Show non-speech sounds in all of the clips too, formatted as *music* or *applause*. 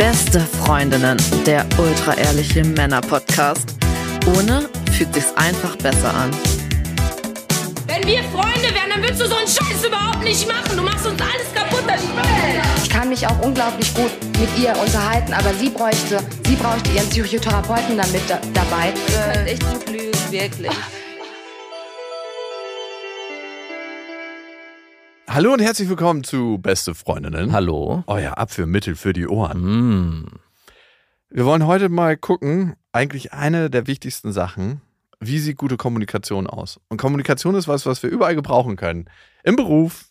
Beste Freundinnen, der ultra-ehrliche Männer-Podcast. Ohne fühlt sich's einfach besser an. Wenn wir Freunde wären, dann würdest du so einen Scheiß überhaupt nicht machen. Du machst uns alles kaputt, das Ich kann mich auch unglaublich gut mit ihr unterhalten, aber sie bräuchte, sie bräuchte ihren Psychotherapeuten damit da, dabei. Ihr könnt echt gut lügen, wirklich. Hallo und herzlich willkommen zu Beste Freundinnen. Hallo. Euer Abführmittel für die Ohren. Mm. Wir wollen heute mal gucken, eigentlich eine der wichtigsten Sachen, wie sieht gute Kommunikation aus? Und Kommunikation ist was, was wir überall gebrauchen können. Im Beruf,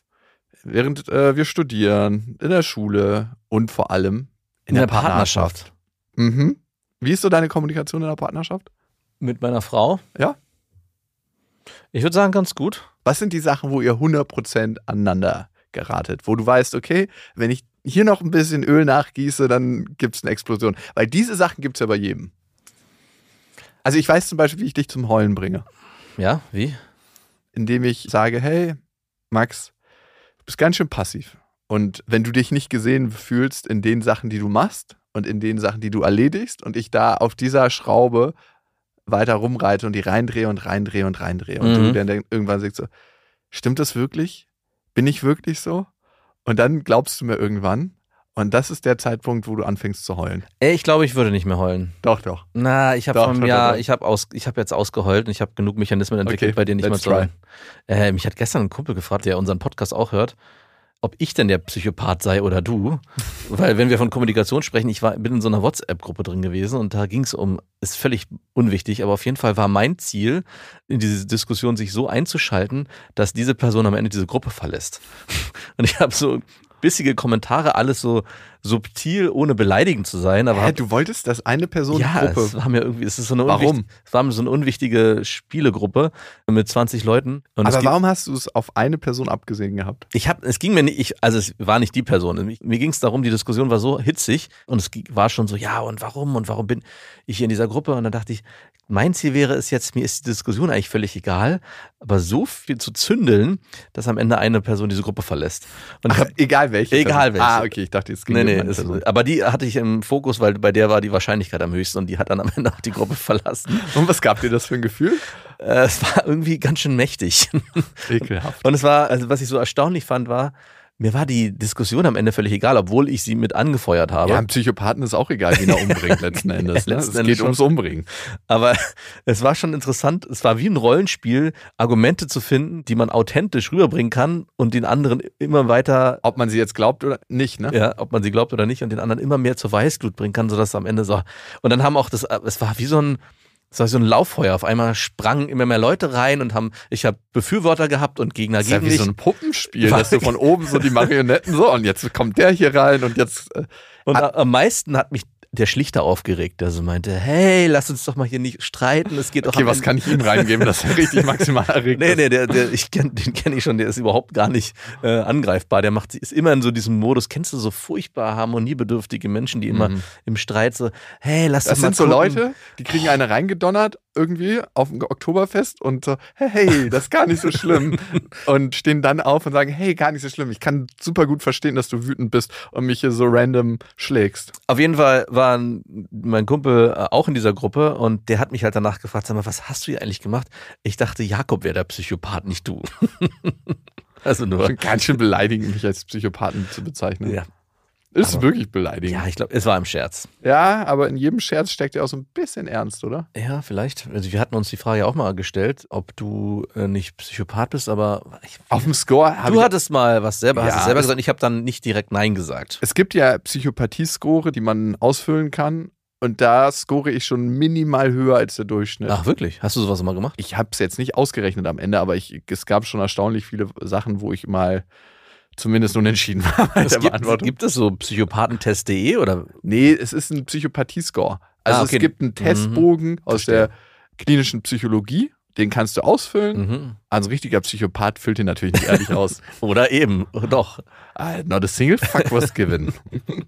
während äh, wir studieren, in der Schule und vor allem in, der, Partnerschaft. Mhm. Wie ist so deine Kommunikation in der Partnerschaft? Mit meiner Frau? Ja. Ich würde sagen, ganz gut. Was sind die Sachen, wo ihr 100% aneinander geratet? Wo du weißt, okay, wenn ich hier noch ein bisschen Öl nachgieße, dann gibt es eine Explosion. Weil diese Sachen gibt es ja bei jedem. Also ich weiß zum Beispiel, wie ich dich zum Heulen bringe. Ja, wie? Indem ich sage, hey, Max, du bist ganz schön passiv. Und wenn du dich nicht gesehen fühlst in den Sachen, die du machst und in den Sachen, die du erledigst und ich da auf dieser Schraube weiter rumreite und die reindrehe und reindrehe und reindrehe. Und Mhm. du dann irgendwann sagst so, stimmt das wirklich? Bin ich wirklich so? Und dann glaubst du mir irgendwann. Und das ist der Zeitpunkt, wo du anfängst zu heulen. Ey, ich glaube, ich würde nicht mehr heulen. Doch, doch. Na, ich habe vom Jahr, ich habe aus, ich habe jetzt ausgeheult und ich habe genug Mechanismen entwickelt, Okay, bei denen nicht mehr let's zu heulen. Äh, mich hat gestern ein Kumpel gefragt, der unseren Podcast auch hört, ob ich denn der Psychopath sei oder du. Weil wenn wir von Kommunikation sprechen, ich war, bin in so einer WhatsApp-Gruppe drin gewesen und da ging es um, ist völlig unwichtig, aber auf jeden Fall war mein Ziel, in diese Diskussion sich so einzuschalten, dass diese Person am Ende diese Gruppe verlässt. *laughs* Und ich habe so bissige Kommentare, alles so subtil, ohne beleidigend zu sein, aber Hä, hab, du wolltest, dass eine Person ja, Gruppe. es war mir irgendwie, es ist so eine Warum? Es war mir so eine unwichtige Spielegruppe mit 20 Leuten. Und aber warum hast du es auf eine Person abgesehen gehabt? ich habe, es ging mir nicht, ich, also es war nicht die Person. Mir ging es darum, die Diskussion war so hitzig und es war schon so, ja und warum und warum bin ich hier in dieser Gruppe? Und dann dachte ich, mein Ziel wäre es jetzt, mir ist die Diskussion eigentlich völlig egal, aber so viel zu zündeln, dass am Ende eine Person diese Gruppe verlässt. Und Ach, hab, egal welche. Egal Person. Ah, welche. okay, ich dachte, es ging Nee, nee, eine es, aber die hatte ich im Fokus, weil bei der war die Wahrscheinlichkeit am höchsten und die hat dann am *laughs* Ende auch die Gruppe verlassen. Und was gab dir das für ein Gefühl? Äh, es war irgendwie ganz schön mächtig. Ekelhaft. Und es war, also was ich so erstaunlich fand, war, mir war die Diskussion am Ende völlig egal, obwohl ich sie mit angefeuert habe. Ja, einem Psychopathen ist auch egal, wen er umbringt *laughs* letzten Endes. Ne? Letzten es geht schon. ums Umbringen. Aber *laughs* es war schon interessant, es war wie ein Rollenspiel, Argumente zu finden, die man authentisch rüberbringen kann und den anderen immer weiter, Ob man sie jetzt glaubt oder nicht, ne? ja, ob man sie glaubt oder nicht, und den anderen immer mehr zur Weißglut bringen kann, sodass am Ende so. Und dann haben auch das, es war wie so ein, es war so ein Lauffeuer. Auf einmal sprangen immer mehr Leute rein und haben, ich habe Befürworter gehabt und Gegner Das ist ja gegen wie mich. so ein Puppenspiel, *laughs* dass du von oben so die Marionetten so und jetzt kommt der hier rein und jetzt. Äh, Und am meisten hat mich der Schlichter aufgeregt, der so meinte, hey, lass uns doch mal hier nicht streiten, es geht doch okay, was Ende- kann ich ihm reingeben, dass er richtig maximal erregt Nee, nee, der, der, ich kenn, den kenne ich schon, der ist überhaupt gar nicht äh, angreifbar. Der macht, ist immer in so diesem Modus. Kennst du so furchtbar harmoniebedürftige Menschen, die immer im Streit so, hey, lass Das doch mal sind so gucken. Leute, die kriegen eine reingedonnert irgendwie auf dem Oktoberfest und so, hey, das ist gar nicht so schlimm. *laughs* und stehen dann auf und sagen, hey, gar nicht so schlimm. Ich kann super gut verstehen, dass du wütend bist und mich hier so random schlägst. Auf jeden Fall war mein Kumpel äh, auch in dieser Gruppe und der hat mich halt danach gefragt, sag mal, was hast du hier eigentlich gemacht? Ich dachte, Jakob wäre der Psychopath, nicht du. *laughs* also nur. Ganz schön beleidigend, mich als Psychopathen zu bezeichnen. Ja, Ist aber- wirklich beleidigend. ja ich glaube, es war im Scherz. Ja, aber in jedem Scherz steckt ja auch so ein bisschen Ernst, oder? Ja, vielleicht. Also wir hatten uns die Frage auch mal gestellt, ob du äh, nicht Psychopath bist, aber ich, Auf dem Score habe du hattest mal was selber, hast Ja, es selber es- gesagt. Ich habe dann nicht direkt Nein gesagt. Es gibt ja Psychopathie-Score, die man ausfüllen kann. Und da score ich schon minimal höher als der Durchschnitt. Ach wirklich? Hast du sowas mal gemacht? Ich habe es jetzt nicht ausgerechnet am Ende, aber ich, es gab schon erstaunlich viele Sachen, wo ich mal zumindest unentschieden war bei Es der gibt, Beantwortung. gibt es so psychopathentest.de oder? nee, es ist ein Psychopathie-Score. Also Ah, okay. es gibt einen Testbogen aus Verstehe. der klinischen Psychologie. Den kannst du ausfüllen. Mhm. Also ein richtiger Psychopath füllt den natürlich nicht ehrlich aus. *laughs* Oder eben, doch. Ah, Not a single fuck was given. *laughs*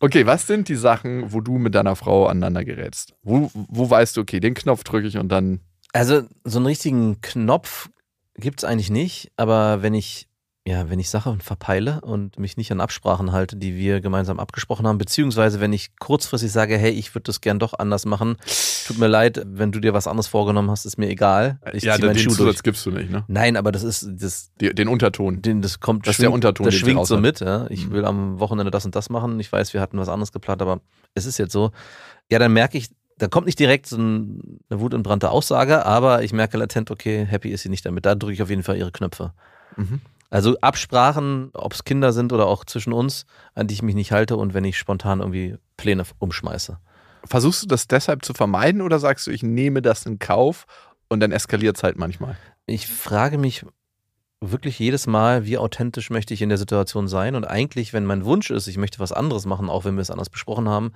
Okay, was sind die Sachen, wo du mit deiner Frau aneinander gerätst? Wo, wo weißt du, okay, den Knopf drücke ich und dann. Also so einen richtigen Knopf gibt's eigentlich nicht, aber wenn ich ja, wenn ich Sachen verpeile und mich nicht an Absprachen halte, die wir gemeinsam abgesprochen haben, beziehungsweise wenn ich kurzfristig sage, hey, ich würde das gern doch anders machen, tut mir leid, wenn du dir was anderes vorgenommen hast, ist mir egal. Ich ja, den meinen Schuh Zusatz durch. gibst du nicht, ne? Nein, aber das ist, das, Die, den Unterton. den, das kommt, Das ist der Unterton, das den schwingt so mit. Ja. Ich Mhm. will am Wochenende das und das machen. Ich weiß, wir hatten was anderes geplant, aber es ist jetzt so. Ja, dann merke ich, da kommt nicht direkt so ein, eine wutentbrannte Aussage, aber ich merke latent, okay, happy ist sie nicht damit. Da drücke ich auf jeden Fall ihre Knöpfe. Mhm. Also Absprachen, ob es Kinder sind oder auch zwischen uns, an die ich mich nicht halte und wenn ich spontan irgendwie Pläne umschmeiße. Versuchst du das deshalb zu vermeiden oder sagst du, ich nehme das in Kauf und dann eskaliert es halt manchmal? Ich frage mich wirklich jedes Mal, wie authentisch möchte ich in der Situation sein und eigentlich, wenn mein Wunsch ist, ich möchte was anderes machen, auch wenn wir es anders besprochen haben,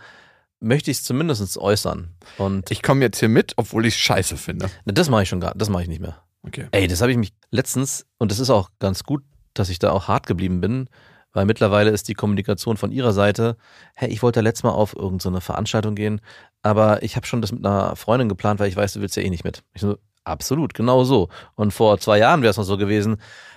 möchte ich es zumindest äußern. Und Ich komme jetzt hier mit, obwohl ich es scheiße finde. Das mache ich schon gar, das mache ich nicht mehr. Okay. Ey, das habe ich mich letztens, und das ist auch ganz gut, dass ich da auch hart geblieben bin, weil mittlerweile ist die Kommunikation von ihrer Seite, hey, ich wollte letztes Mal auf irgendeine so Veranstaltung gehen, aber ich habe schon das mit einer Freundin geplant, weil ich weiß, du willst ja eh nicht mit. Ich so, absolut, genau so. Und vor zwei Jahren wäre es noch so gewesen,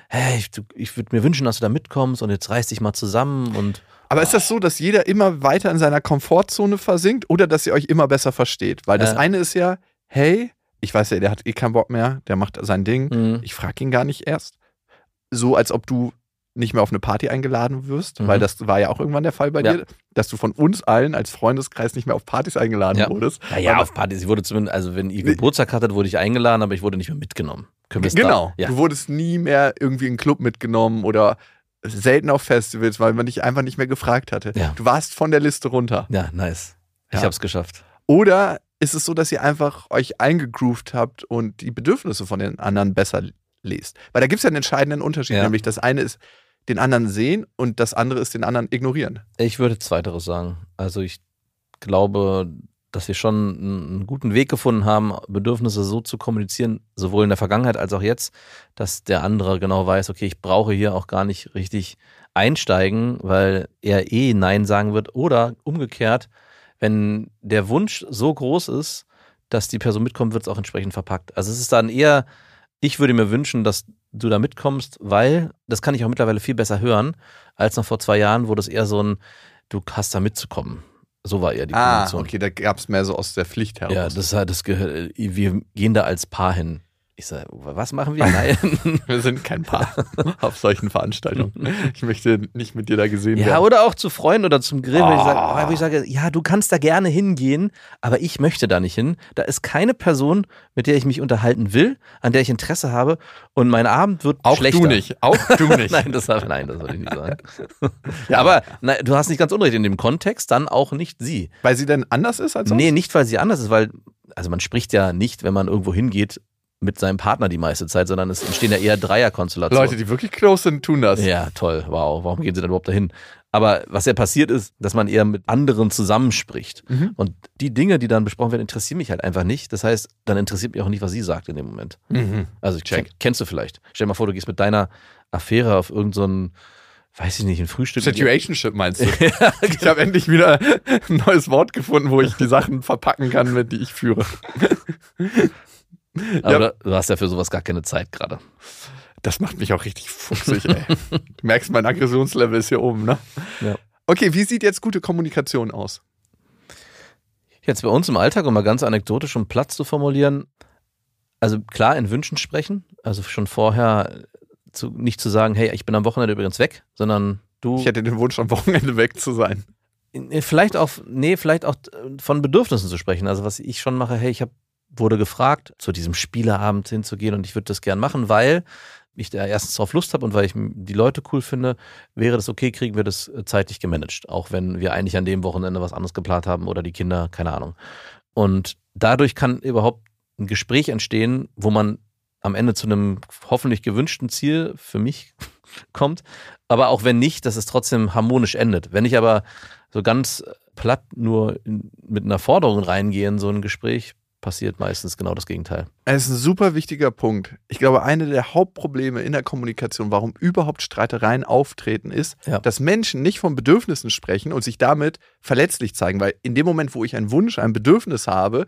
hey, ich, ich würde mir wünschen, dass du da mitkommst und jetzt reiß dich mal zusammen und Aber ist das so, dass jeder immer weiter in seiner Komfortzone versinkt oder dass ihr euch immer besser versteht? Weil das Äh. eine ist ja, hey, ich weiß ja, der hat eh keinen Bock mehr, der macht sein Ding. Mhm. Ich frage ihn gar nicht erst. So, als ob du nicht mehr auf eine Party eingeladen wirst, Mhm. weil das war ja auch irgendwann der Fall bei Ja. dir, dass du von uns allen als Freundeskreis nicht mehr auf Partys eingeladen Ja. wurdest. Naja, auf Partys. Ich wurde zumindest, also wenn ihr Geburtstag hattet, wurde ich eingeladen, aber ich wurde nicht mehr mitgenommen. Können wir es Genau. Ja. Du wurdest nie mehr irgendwie in einen Club mitgenommen oder selten auf Festivals, weil man dich einfach nicht mehr gefragt hatte. Du warst von der Liste runter. ja, nice. Ich hab's geschafft. Oder ist es so, dass ihr einfach euch eingegroovt habt und die Bedürfnisse von den anderen besser lest? Weil da gibt es ja einen entscheidenden Unterschied, Ja. nämlich das eine ist den anderen sehen und das andere ist den anderen ignorieren. Ich würde Zweiteres sagen. Also ich glaube, dass wir schon einen einen guten Weg gefunden haben, Bedürfnisse so zu kommunizieren, sowohl in der Vergangenheit als auch jetzt, dass der andere genau weiß, okay, ich brauche hier auch gar nicht richtig einsteigen, weil er eh Nein sagen wird. Oder umgekehrt, wenn der Wunsch so groß ist, dass die Person mitkommt, wird es auch entsprechend verpackt. Also es ist dann eher, ich würde mir wünschen, dass du da mitkommst, weil, das kann ich auch mittlerweile viel besser hören, als noch vor zwei Jahren, wo das eher so ein, du hast da mitzukommen. So war eher die Ah, okay, da gab es mehr so aus der Pflicht heraus. Ja, das, das gehört, wir gehen da als Paar hin. Ich sage, was machen wir? Nein. *laughs* Wir sind kein Paar *laughs* auf solchen Veranstaltungen. Ich möchte nicht mit dir da gesehen Ja, werden. oder auch zu Freunden oder zum Grillen, wo, ich sage, Ah. wo ich sage, ja, du kannst da gerne hingehen, aber ich möchte da nicht hin. Da ist keine Person, mit der ich mich unterhalten will, an der ich Interesse habe und mein Abend wird Auch schlechter. du nicht. Auch du *laughs* nicht. nein, das, nein, das wollte ich nicht sagen. ja, aber nein, du hast nicht ganz unrecht in dem Kontext, dann auch nicht sie. Weil sie denn anders ist als sonst? Nee, nicht, weil sie anders ist, weil, also man spricht ja nicht, wenn man irgendwo hingeht, mit seinem Partner die meiste Zeit, sondern es entstehen ja eher Dreierkonstellationen. Leute, die wirklich close sind, tun das. Ja, toll, wow. Warum gehen sie dann überhaupt dahin? Aber was ja passiert ist, dass man eher mit anderen zusammenspricht. Mhm. Und die Dinge, die dann besprochen werden, interessieren mich halt einfach nicht. Das heißt, dann interessiert mich auch nicht, was sie sagt in dem Moment. Mhm. Also, Check. Kennst du vielleicht. Stell dir mal vor, du gehst mit deiner Affäre auf irgendein, so ein, weiß ich nicht, ein Frühstück. Situationship meinst du? *laughs* Ich habe endlich wieder ein neues Wort gefunden, wo ich die Sachen verpacken kann, mit die ich führe. *laughs* Aber Ja. du- hast ja für sowas gar keine Zeit gerade. Das macht mich auch richtig fuchsig, ey. Du merkst, mein Aggressionslevel ist hier oben, ne? Ja. Okay, wie sieht jetzt gute Kommunikation aus? Jetzt bei uns im Alltag, um mal ganz anekdotisch, um Platz zu formulieren, also klar in Wünschen sprechen, also schon vorher zu, nicht zu sagen, hey, ich bin am Wochenende übrigens weg, sondern du. Ich hätte den Wunsch, am Wochenende weg zu sein. Vielleicht auch, nee, vielleicht auch äh, von Bedürfnissen zu sprechen. Also was ich schon mache, hey, ich hab, wurde gefragt, zu diesem Spieleabend hinzugehen und ich würde das gern machen, weil ich da erstens drauf Lust habe und weil ich die Leute cool finde, wäre das okay, kriegen wir das äh, zeitlich gemanagt. Auch wenn wir eigentlich an dem Wochenende was anderes geplant haben oder die Kinder, keine Ahnung. Und dadurch kann überhaupt ein Gespräch entstehen, wo man am Ende zu einem hoffentlich gewünschten Ziel für mich *laughs* kommt. Aber auch wenn nicht, dass es trotzdem harmonisch endet. Wenn ich aber so ganz platt nur mit einer Forderung reingehe in so ein Gespräch, passiert meistens genau das Gegenteil. Es ist ein super wichtiger Punkt. Ich glaube, eine der Hauptprobleme in der Kommunikation, warum überhaupt Streitereien auftreten, ist, Ja. dass Menschen nicht von Bedürfnissen sprechen und sich damit verletzlich zeigen. Weil in dem Moment, wo ich einen Wunsch, ein Bedürfnis habe,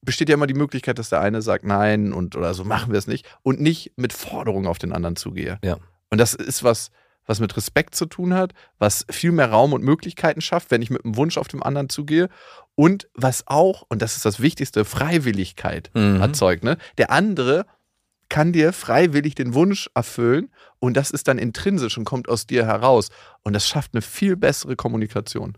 besteht ja immer die Möglichkeit, dass der eine sagt nein und oder so machen wir es nicht und nicht mit Forderungen auf den anderen zugehe. Ja. Und das ist was, was mit Respekt zu tun hat, was viel mehr Raum und Möglichkeiten schafft, wenn ich mit einem Wunsch auf dem anderen zugehe. Und was auch, und das ist das Wichtigste, Freiwilligkeit Mhm. erzeugt. Ne? Der andere kann dir freiwillig den Wunsch erfüllen und das ist dann intrinsisch und kommt aus dir heraus. Und das schafft eine viel bessere Kommunikation.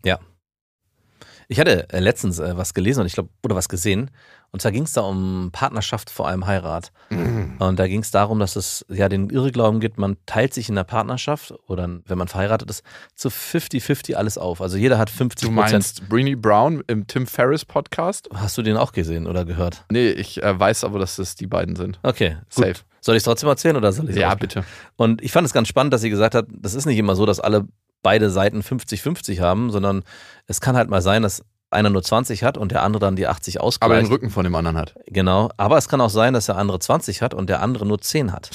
Ich hatte äh, letztens äh, was gelesen und ich glaube, oder was gesehen. Und zwar ging es da um Partnerschaft, vor allem Heirat. Und da ging es darum, dass es ja den Irrglauben gibt, man teilt sich in der Partnerschaft oder wenn man verheiratet ist, zu 50-50 alles auf. Also jeder hat 50 Du Prozent. meinst Breenie Brown im Tim Ferriss Podcast? Hast du den auch gesehen oder gehört? Nee, ich äh, weiß aber, dass das die beiden sind. Okay, gut. Safe. Soll ich es trotzdem erzählen oder soll ich Ja, bitte. Und ich fand es ganz spannend, dass sie gesagt hat, das ist nicht immer so, dass alle beide Seiten 50-50 haben, sondern es kann halt mal sein, dass einer nur 20 hat und der andere dann die 80 Aber ausgleicht. den Rücken von dem anderen hat. Genau. Aber es kann auch sein, dass der andere 20 hat und der andere nur 10 hat.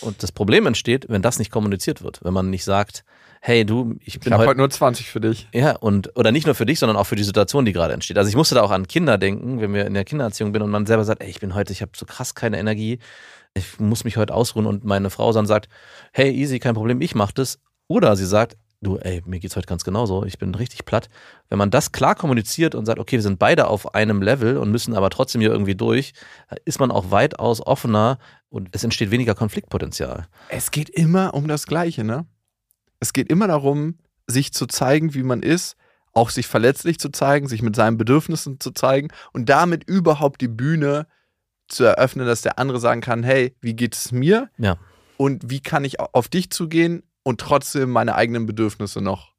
Und das Problem entsteht, wenn das nicht kommuniziert wird. Wenn man nicht sagt, hey du, ich Ich bin heute. heute nur 20 für dich. ja, und, oder nicht nur für dich, sondern auch für die Situation, die gerade entsteht. Also ich musste da auch an Kinder denken, wenn wir in der Kindererziehung bin und man selber sagt, ey, ich bin heute, ich habe so krass keine Energie, ich muss mich heute ausruhen und meine Frau dann sagt, hey, easy, kein Problem, ich mach das. Oder sie sagt, du, ey, mir geht's heute ganz genauso, ich bin richtig platt. Wenn man das klar kommuniziert und sagt, okay, wir sind beide auf einem Level und müssen aber trotzdem hier irgendwie durch, ist man auch weitaus offener und es entsteht weniger Konfliktpotenzial. Es geht immer um das Gleiche, ne? Es geht immer darum, sich zu zeigen, wie man ist, auch sich verletzlich zu zeigen, sich mit seinen Bedürfnissen zu zeigen und damit überhaupt die Bühne zu eröffnen, dass der andere sagen kann, hey, wie geht es mir? Ja. Und wie kann ich auf dich zugehen und trotzdem meine eigenen Bedürfnisse noch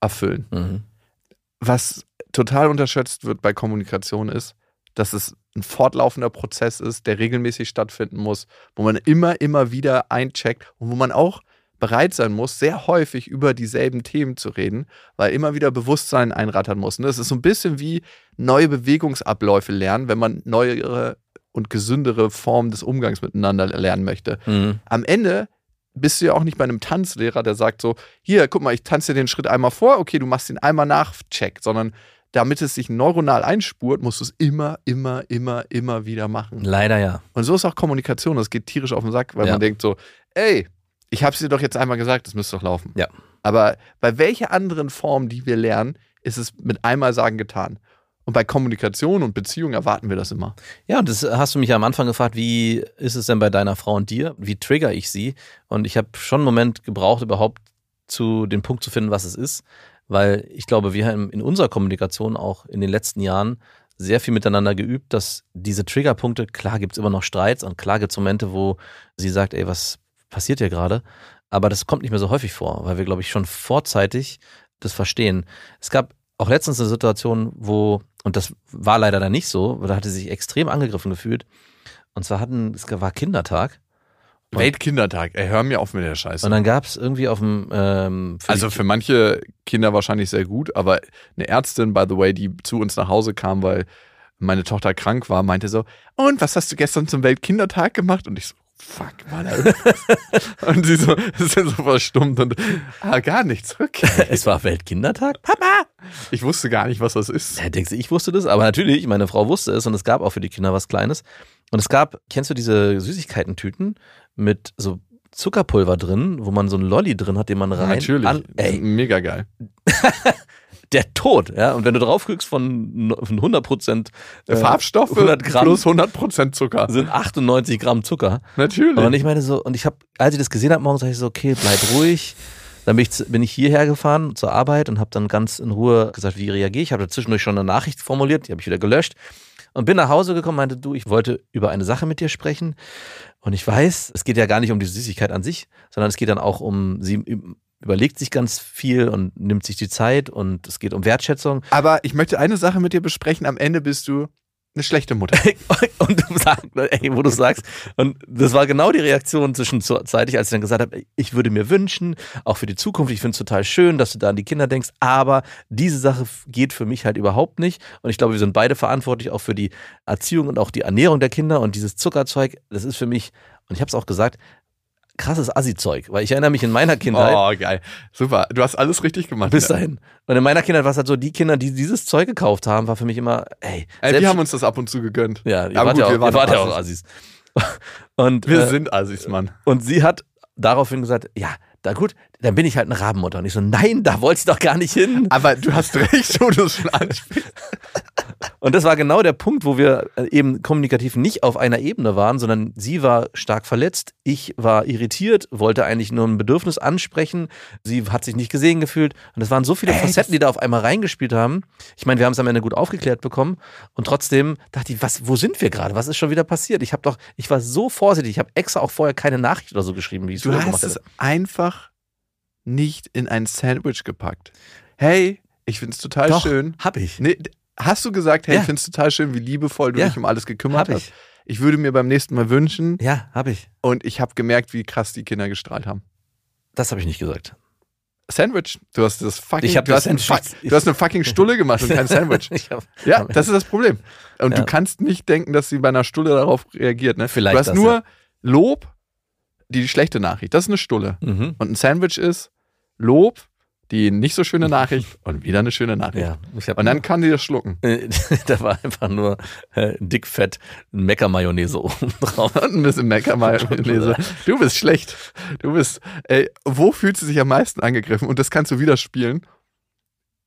erfüllen? Mhm. was total unterschätzt wird bei Kommunikation ist, dass es ein fortlaufender Prozess ist, der regelmäßig stattfinden muss, wo man immer, immer wieder eincheckt und wo man auch bereit sein muss, sehr häufig über dieselben Themen zu reden, weil immer wieder Bewusstsein einrattern muss. Und das ist so ein bisschen wie neue Bewegungsabläufe lernen, wenn man neuere und gesündere Formen des Umgangs miteinander lernen möchte Mhm. am Ende bist du ja auch nicht bei einem Tanzlehrer, der sagt so, hier, guck mal, ich tanze dir den Schritt einmal vor, okay, du machst ihn einmal nach, check, sondern damit es sich neuronal einspurt, musst du es immer, immer, immer, immer wieder machen. Leider ja. Und so ist auch Kommunikation, das geht tierisch auf den Sack, weil Ja. man denkt so, ey, ich hab's dir doch jetzt einmal gesagt, das müsste doch laufen. Ja. Aber bei welcher anderen Form, die wir lernen, ist es mit einmal sagen getan. Und bei Kommunikation und Beziehung erwarten wir das immer. Ja, und das hast du mich ja am Anfang gefragt, wie ist es denn bei deiner Frau und dir? Wie trigger ich sie? Und ich habe schon einen Moment gebraucht, überhaupt zu den Punkt zu finden, was es ist. Weil ich glaube, wir haben in unserer Kommunikation auch in den letzten Jahren sehr viel miteinander geübt, dass diese Triggerpunkte, klar gibt's immer noch Streits und klar gibt's Momente, wo sie sagt, ey, was passiert hier gerade? Aber das kommt nicht mehr so häufig vor, weil wir, glaube ich, schon vorzeitig das verstehen. Es gab auch letztens eine Situation, wo, und das war leider dann nicht so, da hatte sie sich extrem angegriffen gefühlt. Und zwar hatten, es war Kindertag. Und- Weltkindertag, ey, hör mir auf mit der Scheiße. Und dann gab es irgendwie auf dem, ähm, für Also für manche Kinder wahrscheinlich sehr gut, aber eine Ärztin, by the way, die zu uns nach Hause kam, weil meine Tochter krank war, meinte so, und was hast du gestern zum Weltkindertag gemacht? Und ich so, fuck, Mann. *laughs* Und sie so, *laughs* sind so verstummt und, ah, gar nichts, okay. *laughs* es war Weltkindertag? Papa! Ich wusste gar nicht, was das ist. Ja, denkst du, ich wusste das, aber natürlich, meine Frau wusste es und es gab auch für die Kinder was Kleines. Und es gab, kennst du diese Süßigkeiten-Tüten mit so Zuckerpulver drin, wo man so einen Lolli drin hat, den man rein. Natürlich. An, ey, Mega geil. Der Tod, ja. Und wenn du drauf guckst von, von 100 Prozent äh, Farbstoffe 100 Gramm plus 100% Zucker. sind 98 Gramm Zucker. Natürlich. Und ich meine so, und ich habe, als ich das gesehen habe, morgens, sag ich so, okay, bleib ruhig. Dann bin ich, bin ich hierher gefahren zur Arbeit und habe dann ganz in Ruhe gesagt, wie reagiere ich. Ich habe zwischendurch schon eine Nachricht formuliert, die habe ich wieder gelöscht. Und bin nach Hause gekommen, meinte, du, ich wollte über eine Sache mit dir sprechen. Und ich weiß, es geht ja gar nicht um die Süßigkeit an sich, sondern es geht dann auch um, sie überlegt sich ganz viel und nimmt sich die Zeit und es geht um Wertschätzung. aber ich möchte eine Sache mit dir besprechen. Am Ende bist du eine schlechte Mutter. *laughs* und du sagst, ey, wo du sagst, und das war genau die Reaktion zwischenzeitig, als ich dann gesagt habe, ich würde mir wünschen, auch für die Zukunft, ich finde es total schön, dass du da an die Kinder denkst, aber diese Sache geht für mich halt überhaupt nicht. Und ich glaube, wir sind beide verantwortlich auch für die Erziehung und auch die Ernährung der Kinder und dieses Zuckerzeug, das ist für mich, und ich habe es auch gesagt, krasses Assi-Zeug, weil ich erinnere mich in meiner Kindheit, Oh, geil. Super. Du hast alles richtig gemacht. bis dahin. Und in meiner Kindheit war es halt so, die Kinder, die dieses Zeug gekauft haben, war für mich immer, ey, Ey, wir haben uns das ab und zu gegönnt. ja, ihr Aber wart gut, ja auch, wir waren wart ja auch Assis. *laughs* Und, Wir äh, sind Assis, Mann. und sie hat daraufhin gesagt, ja, da gut, dann bin ich halt eine Rabenmutter. Und ich so, nein, da wollte ich doch gar nicht hin. Aber du hast recht, wo du es schon anspielst. *laughs* Und das war genau der Punkt, wo wir äh, eben kommunikativ nicht auf einer Ebene waren, sondern sie war stark verletzt, ich war irritiert, wollte eigentlich nur ein Bedürfnis ansprechen, sie hat sich nicht gesehen gefühlt. Und es waren so viele Facetten, die da auf einmal reingespielt haben. Ich meine, wir haben es am Ende gut aufgeklärt bekommen und trotzdem dachte ich, was, wo sind wir gerade? Was ist schon wieder passiert? Ich habe doch, ich war so vorsichtig, ich habe extra auch vorher keine Nachricht oder so geschrieben, wie ich es Du früher hast gemacht es einfach nicht in ein Sandwich gepackt. Hey, ich find's total Doch, schön. hab ich. Nee, hast du gesagt, hey, Ja. ich find's total schön, wie liebevoll du Ja. dich um alles gekümmert Hab hast? ich. Ich würde mir beim nächsten Mal wünschen Ja, habe ich. und ich habe gemerkt, wie krass die Kinder gestrahlt haben. Das habe ich nicht gesagt. Sandwich. Du hast das fucking. Du, das hast ein du hast eine fucking Stulle gemacht und kein *laughs* Sandwich. Ich hab, Ja, das ist das Problem. Und Ja. du kannst nicht denken, dass sie bei einer Stulle darauf reagiert. Ne? Vielleicht du hast das, nur ja. Lob, die schlechte Nachricht. Das ist eine Stulle. mhm. Und ein Sandwich ist Lob, die nicht so schöne *laughs* Nachricht und wieder eine schöne Nachricht. ja, Und dann kann die das schlucken. Äh, *laughs* da war einfach nur äh, dickfett Mecker-Mayonnaise oben drauf. Und ein bisschen Mecker-Mayonnaise. Du bist schlecht. Du bist. Ey, wo fühlt sie sich am meisten angegriffen? Und das kannst du wieder spielen,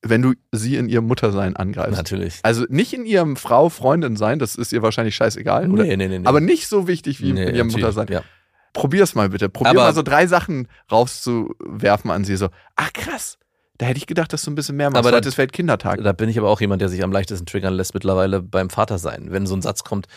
wenn du sie in ihrem Muttersein angreifst. Natürlich. Also nicht in ihrem Frau, Freundin sein, das ist ihr wahrscheinlich scheißegal. Oder? nee, nee, nee. Aber nicht so wichtig wie Nee, in ihrem Muttersein. Ja. Probier's mal bitte. Probier Aber- mal so drei Sachen rauszuwerfen an sie. So, ach krass, da hätte ich gedacht, dass du ein bisschen mehr machst. Aber heute ist Weltkindertag. Da bin ich aber auch jemand, der sich am leichtesten triggern lässt mittlerweile beim Vater sein. Wenn so ein Satz kommt,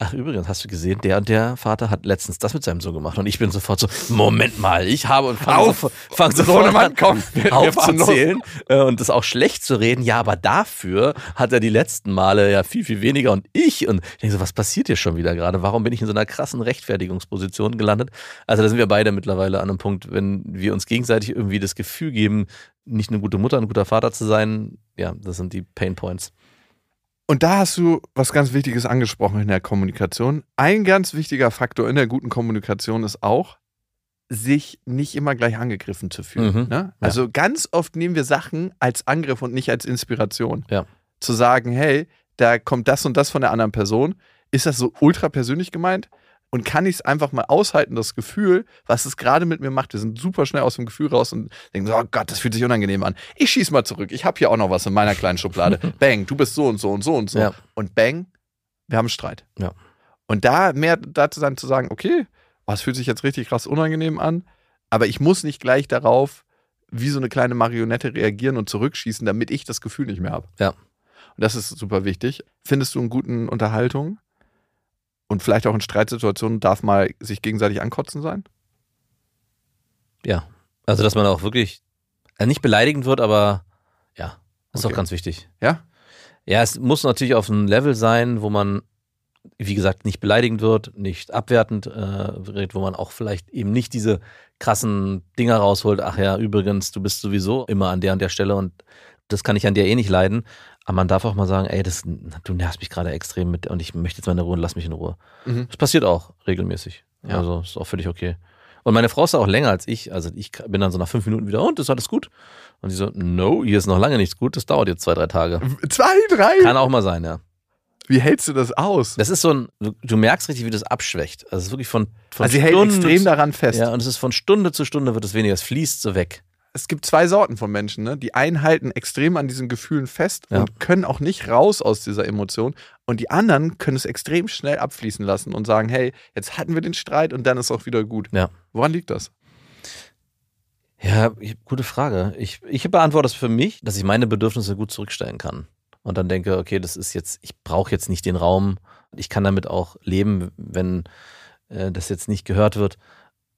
ach übrigens, hast du gesehen, der und der Vater hat letztens das mit seinem Sohn gemacht. Und ich bin sofort so, Moment mal, ich habe und fange Auf! sofort, fang So sofort Mann, an, komm, wir- wir aufzuzählen äh, und das auch schlecht zu reden. Ja, aber dafür hat er die letzten Male ja viel, viel weniger und ich. Und ich denke so, was passiert hier schon wieder gerade? Warum bin ich in so einer krassen Rechtfertigungsposition gelandet? Also da sind wir beide mittlerweile an einem Punkt, wenn wir uns gegenseitig irgendwie das Gefühl geben, nicht eine gute Mutter, ein guter Vater zu sein, ja, das sind die Pain Points. Und da hast du was ganz Wichtiges angesprochen in der Kommunikation. Ein ganz wichtiger Faktor in der guten Kommunikation ist auch, sich nicht immer gleich angegriffen zu fühlen. Mhm. Ne? Also ganz oft nehmen wir Sachen als Angriff und nicht als Inspiration. Ja. Zu sagen, hey, da kommt das und das von der anderen Person. Ist das so ultra persönlich gemeint? Und kann ich es einfach mal aushalten, das Gefühl, was es gerade mit mir macht? Wir sind super schnell aus dem Gefühl raus und denken, so, oh Gott, das fühlt sich unangenehm an. Ich schieß mal zurück. Ich habe hier auch noch was in meiner kleinen Schublade. *laughs* bang, du bist so und so und so und so. Ja. Und bang, wir haben einen Streit. Ja. Und da mehr dazu sein, zu sagen, okay, oh, es fühlt sich jetzt richtig krass unangenehm an, aber ich muss nicht gleich darauf wie so eine kleine Marionette reagieren und zurückschießen, damit ich das Gefühl nicht mehr habe. Ja. Und das ist super wichtig. Findest du in guten Unterhaltungen und vielleicht auch in Streitsituationen darf mal sich gegenseitig ankotzen sein? Ja. Also, dass man auch wirklich äh, nicht beleidigend wird, aber ja, ist Okay. auch ganz wichtig. Ja? Ja, es muss natürlich auf einem Level sein, wo man, wie gesagt, nicht beleidigend wird, nicht abwertend äh, redet, wo man auch vielleicht eben nicht diese krassen Dinger rausholt. Ach ja, übrigens, du bist sowieso immer an der und der Stelle und das kann ich an dir eh nicht leiden. Aber man darf auch mal sagen, ey, das, du nervst mich gerade extrem mit und ich möchte jetzt in Ruhe und lass mich in Ruhe. Mhm. Das passiert auch regelmäßig. Ja. Also ist auch völlig okay. Und meine Frau ist auch länger als ich. Also ich bin dann so nach fünf Minuten wieder, und ist alles gut? Und sie so, no, hier ist noch lange nichts gut, das dauert jetzt zwei, drei Tage. Zwei, drei? Kann auch mal sein, ja. Wie hältst du das aus? Das ist so ein, du, merkst richtig, wie das abschwächt. Also es ist wirklich von, von also sie hält extrem zu, daran fest. Ja, und es ist von Stunde zu Stunde wird es weniger, es fließt so weg. Es gibt zwei Sorten von Menschen. Ne? Die einen halten extrem an diesen Gefühlen fest Ja. und können auch nicht raus aus dieser Emotion. Und die anderen können es extrem schnell abfließen lassen und sagen, hey, jetzt hatten wir den Streit und dann ist auch wieder gut. Ja. Woran liegt das? Ja, ich- gute Frage. Ich, ich beantworte es für mich, dass ich meine Bedürfnisse gut zurückstellen kann. Und dann denke, okay, das ist jetzt, ich brauche jetzt nicht den Raum. Ich kann damit auch leben, wenn äh, das jetzt nicht gehört wird.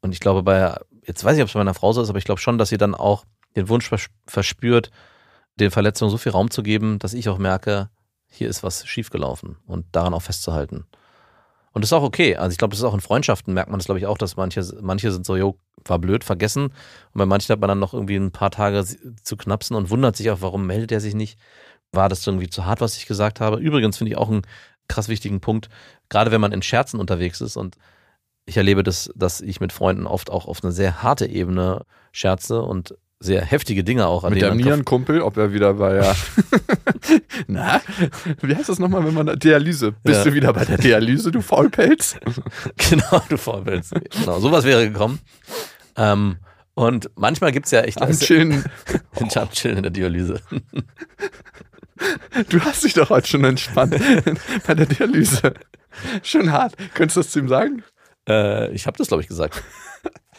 Und ich glaube, bei, jetzt weiß ich, ob es bei meiner Frau so ist, aber ich glaube schon, dass sie dann auch den Wunsch vers verspürt, den Verletzungen so viel Raum zu geben, dass ich auch merke, hier ist was schiefgelaufen und daran auch festzuhalten. Und das ist auch okay. Also ich glaube, das ist auch in Freundschaften, merkt man das, glaube ich, auch, dass manche, manche sind so, jo, war blöd, vergessen. Und bei manchen hat man dann noch irgendwie ein paar Tage zu knapsen und wundert sich auch, warum meldet er sich nicht? War das irgendwie zu hart, was ich gesagt habe? Übrigens finde ich auch einen krass wichtigen Punkt, gerade wenn man in Scherzen unterwegs ist und ich erlebe das, dass ich mit Freunden oft auch auf eine sehr harte Ebene scherze und sehr heftige Dinge auch an Mit der denen mir ein Kumpel, ob er wieder bei der. *laughs* Na, wie heißt das nochmal, wenn man da- Dialyse? Bist Ja. du wieder bei der Dialyse, du Faulpelz? *laughs* Genau, du Vorbild. Genau, sowas wäre gekommen. Ähm, und manchmal gibt es ja echt. Am Chillen. Am *laughs* Chillen in der Dialyse. Du hast dich doch heute schon entspannt bei der Dialyse. Schon hart. Könntest du das zu ihm sagen? Äh, ich habe das, glaube ich, gesagt.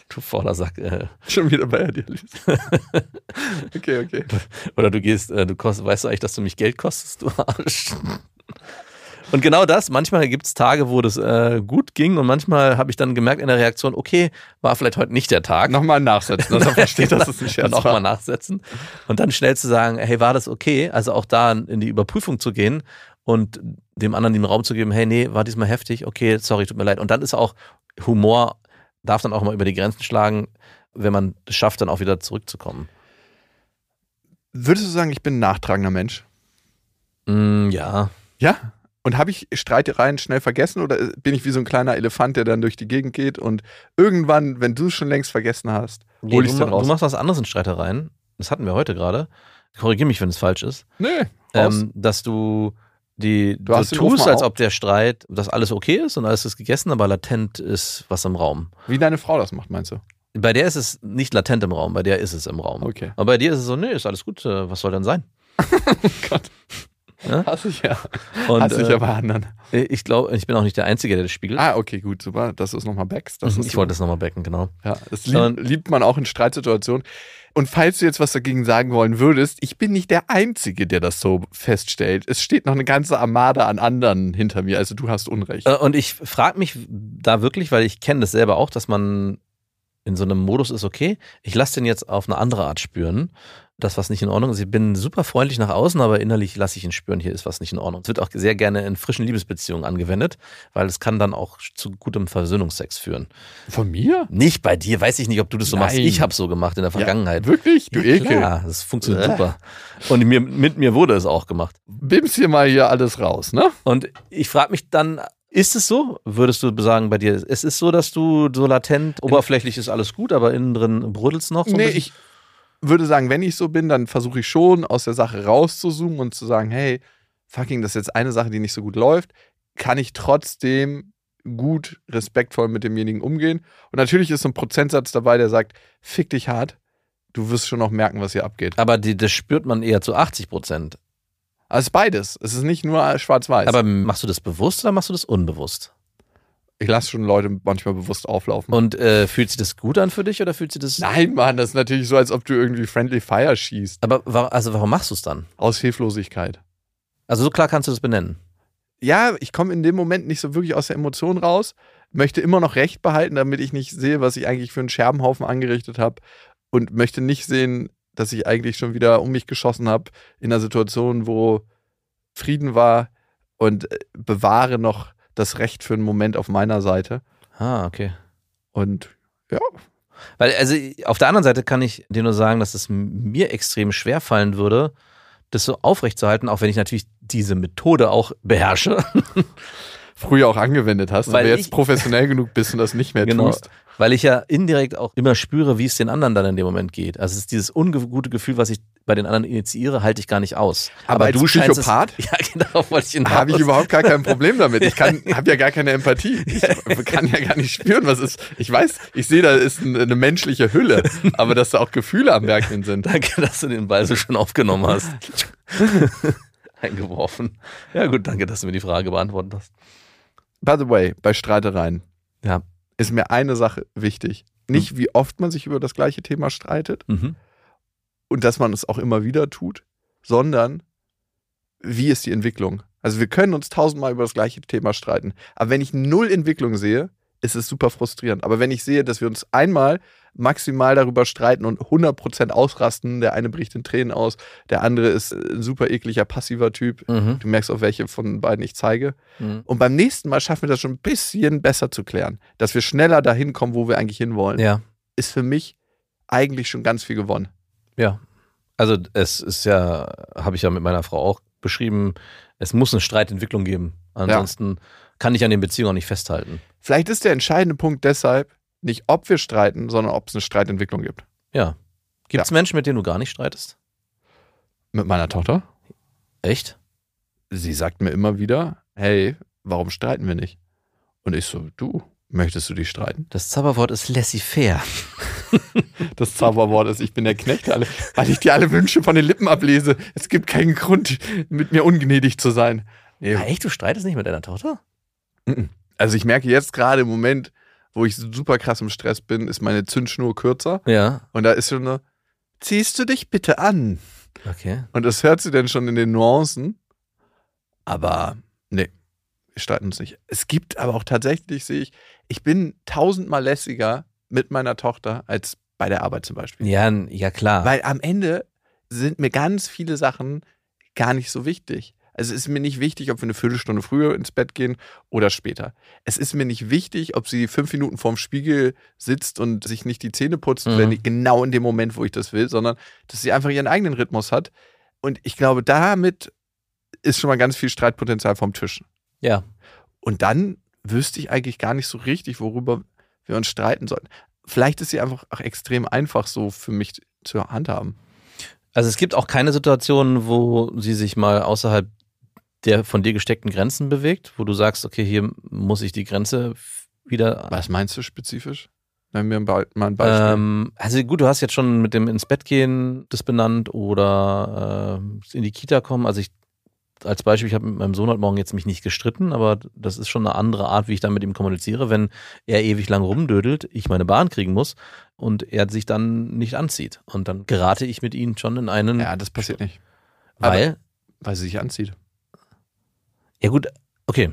Du fauler Sack. Äh. Schon wieder bei Dialyse. *laughs* okay, okay. Oder du gehst, äh, du kost, weißt du eigentlich, dass du mich Geld kostest, du Arsch. Und genau das, manchmal gibt es Tage, wo das äh, gut ging und manchmal habe ich dann gemerkt in der Reaktion, okay, war vielleicht heute nicht der Tag. Nochmal nachsetzen, *laughs* dass er versteht, dass es nicht Scherz Nochmal war. nachsetzen. Und dann schnell zu sagen, hey, war das okay? Also auch da in die Überprüfung zu gehen und dem anderen den Raum zu geben, hey, nee, war diesmal heftig, okay, sorry, tut mir leid. Und dann ist auch Humor, darf dann auch mal über die Grenzen schlagen, wenn man es schafft, dann auch wieder zurückzukommen. Würdest du sagen, ich bin ein nachtragender Mensch? Mm, ja. Ja. Und habe ich Streitereien schnell vergessen oder bin ich wie so ein kleiner Elefant, der dann durch die Gegend geht und irgendwann, wenn du es schon längst vergessen hast, hol ich du, es dann raus? du machst was anderes in Streitereien. Das hatten wir heute gerade. Korrigiere mich, wenn es falsch ist. nee. Ähm, dass du die Du du tust, als ob der Streit, dass alles okay ist und alles ist gegessen, aber latent ist was im Raum. Wie deine Frau das macht, meinst du? Bei der ist es nicht latent im Raum, bei der ist es im Raum. Okay. Aber bei dir ist es so, nee, ist alles gut, äh, was soll denn sein? *laughs* *laughs* Hasse ich ja. Und Hasse ich äh, ja bei anderen. ich glaube, ich bin auch nicht der Einzige, der das spiegelt. Ah, okay, gut, super, dass du es nochmal backst. Das ist ich wollte das nochmal backen, genau. Ja, das Sondern- liebt, liebt man auch in Streitsituationen. Und falls du jetzt was dagegen sagen wollen würdest, ich bin nicht der Einzige, der das so feststellt. Es steht noch eine ganze Armada an anderen hinter mir, also du hast Unrecht. Äh, Und ich frage mich da wirklich, weil ich kenne das selber auch, dass man in so einem Modus ist, okay, ich lasse den jetzt auf eine andere Art spüren. Das, was nicht in Ordnung ist. Ich bin super freundlich nach außen, aber innerlich lasse ich ihn spüren, hier ist was nicht in Ordnung. Es wird auch sehr gerne in frischen Liebesbeziehungen angewendet, weil es kann dann auch zu gutem Versöhnungsex führen. Von mir? Nicht bei dir, weiß ich nicht, ob du das so machst. Nein. Ich habe so gemacht in der Vergangenheit. Ja, wirklich? Du Ja, Ekel. klar, das funktioniert Äh. super. Und mir, mit mir wurde es auch gemacht. Bims hier mal hier alles raus, ne? Und ich frage mich dann, ist es so? Würdest du sagen bei dir, es ist so, dass du so latent, oberflächlich ist alles gut, aber innen drin bruddelst noch so ein nee, bisschen? ich würde sagen, wenn ich so bin, dann versuche ich schon aus der Sache rauszuzoomen und zu sagen, hey, fucking, das ist jetzt eine Sache, die nicht so gut läuft. Kann ich trotzdem gut, respektvoll mit demjenigen umgehen? Und natürlich ist so ein Prozentsatz dabei, der sagt, fick dich hart, du wirst schon noch merken, was hier abgeht. Aber die, das spürt man eher zu 80 Prozent. Also es ist beides. Es ist nicht nur schwarz-weiß. Aber machst du das bewusst oder machst du das unbewusst? Ich lasse schon Leute manchmal bewusst auflaufen. Und äh, fühlt sich das gut an für dich oder fühlt sich das. Nein, Mann, das ist natürlich so, als ob du irgendwie Friendly Fire schießt. Aber wa also warum machst du es dann? Aus Hilflosigkeit. Also so klar kannst du das benennen. Ja, ich komme in dem Moment nicht so wirklich aus der Emotion raus, möchte immer noch Recht behalten, damit ich nicht sehe, was ich eigentlich für einen Scherbenhaufen angerichtet habe und möchte nicht sehen, dass ich eigentlich schon wieder um mich geschossen habe in einer Situation, wo Frieden war und äh, bewahre noch das Recht für einen Moment auf meiner Seite. Ah, okay. Und ja, Weil, also auf der anderen Seite kann ich dir nur sagen, dass es mir extrem schwer fallen würde, das so aufrechtzuerhalten, auch wenn ich natürlich diese Methode auch beherrsche. *laughs* früher auch angewendet hast, Weil aber jetzt ich- professionell genug bist und das nicht mehr *laughs* Genau. tust. Weil ich ja indirekt auch immer spüre, wie es den anderen dann in dem Moment geht. Also es ist dieses ungute Gefühl, was ich bei den anderen initiiere, halte ich gar nicht aus. Aber als du scheinst es- Psychopath? *laughs* Ja, genau, wollte ich hinaus. Habe ich überhaupt gar kein Problem damit. Ich kann, *laughs* habe ja gar keine Empathie. Ich kann ja gar nicht spüren, was ist. Ich weiß, ich sehe, da ist eine, menschliche Hülle, aber dass da auch Gefühle am Werk sind. Danke, dass du den Ball so schon aufgenommen hast. Eingeworfen. Ja gut, danke, dass du mir die Frage beantwortet hast. By the way, bei Streitereien Ja. ist mir eine Sache wichtig. Nicht, wie oft man sich über das gleiche Thema streitet Mhm. und dass man es auch immer wieder tut, sondern wie ist die Entwicklung? Also wir können uns tausendmal über das gleiche Thema streiten, aber wenn ich null Entwicklung sehe, ist es super frustrierend. Aber wenn ich sehe, dass wir uns einmal maximal darüber streiten und 100% ausrasten, der eine bricht in Tränen aus, der andere ist ein super ekliger, passiver Typ, Mhm. du merkst, auf welche von beiden ich zeige. Mhm. Und beim nächsten Mal schaffen wir das schon ein bisschen besser zu klären, dass wir schneller dahin kommen, wo wir eigentlich hinwollen, Ja. ist für mich eigentlich schon ganz viel gewonnen. Ja. Also es ist ja, habe ich ja mit meiner Frau auch beschrieben, es muss eine Streitentwicklung geben. Ansonsten kann ich an den Beziehungen auch nicht festhalten. Vielleicht ist der entscheidende Punkt deshalb nicht, ob wir streiten, sondern ob es eine Streitentwicklung gibt. Ja. Gibt es Menschen, mit denen du gar nicht streitest? Mit meiner Tochter. Echt? Sie sagt mir immer wieder, hey, warum streiten wir nicht? Und ich so, du, Möchtest du dich streiten? Das Zauberwort ist laissez-faire. *laughs* Das Zauberwort ist, ich bin der Knecht, alle, weil ich dir alle Wünsche von den Lippen ablese. Es gibt keinen Grund, mit mir ungnädig zu sein. Nee, Ah, echt, du streitest nicht mit deiner Tochter? Also ich merke jetzt gerade im Moment, wo ich super krass im Stress bin, ist meine Zündschnur kürzer. Ja. Und da ist schon eine, ziehst du dich bitte an? Okay. Und das hört sie dann schon in den Nuancen. Aber nee, wir streiten uns nicht. Es gibt aber auch tatsächlich, sehe ich, ich bin tausendmal lässiger mit meiner Tochter als bei der Arbeit zum Beispiel. Ja, ja klar. Weil am Ende sind mir ganz viele Sachen gar nicht so wichtig. Also es ist mir nicht wichtig, ob wir eine Viertelstunde früher ins Bett gehen oder später. Es ist mir nicht wichtig, ob sie fünf Minuten vorm Spiegel sitzt und sich nicht die Zähne putzt, Mhm. wenn ich, genau in dem Moment, wo ich das will, sondern dass sie einfach ihren eigenen Rhythmus hat. Und ich glaube, damit ist schon mal ganz viel Streitpotenzial vom Tisch. ja. Und dann wüsste ich eigentlich gar nicht so richtig, worüber wir uns streiten sollten. Vielleicht ist sie einfach auch extrem einfach so für mich zu handhaben. Also es gibt auch keine Situation, wo sie sich mal außerhalb der von dir gesteckten Grenzen bewegt, wo du sagst, okay, hier muss ich die Grenze wieder. Was meinst du spezifisch? Nenn mir mal ein Beispiel. Ähm, also gut, du hast jetzt schon mit dem ins Bett gehen das benannt oder ähm, in die Kita kommen. Also ich als Beispiel, ich habe mit meinem Sohn heute Morgen jetzt mich nicht gestritten, aber das ist schon eine andere Art, wie ich dann mit ihm kommuniziere, wenn er ewig lang rumdödelt, ich meine Bahn kriegen muss und er sich dann nicht anzieht. Und dann gerate ich mit ihm schon in einen, ja, das passiert nicht. weil, Weil sie sich anzieht. Ja gut, okay,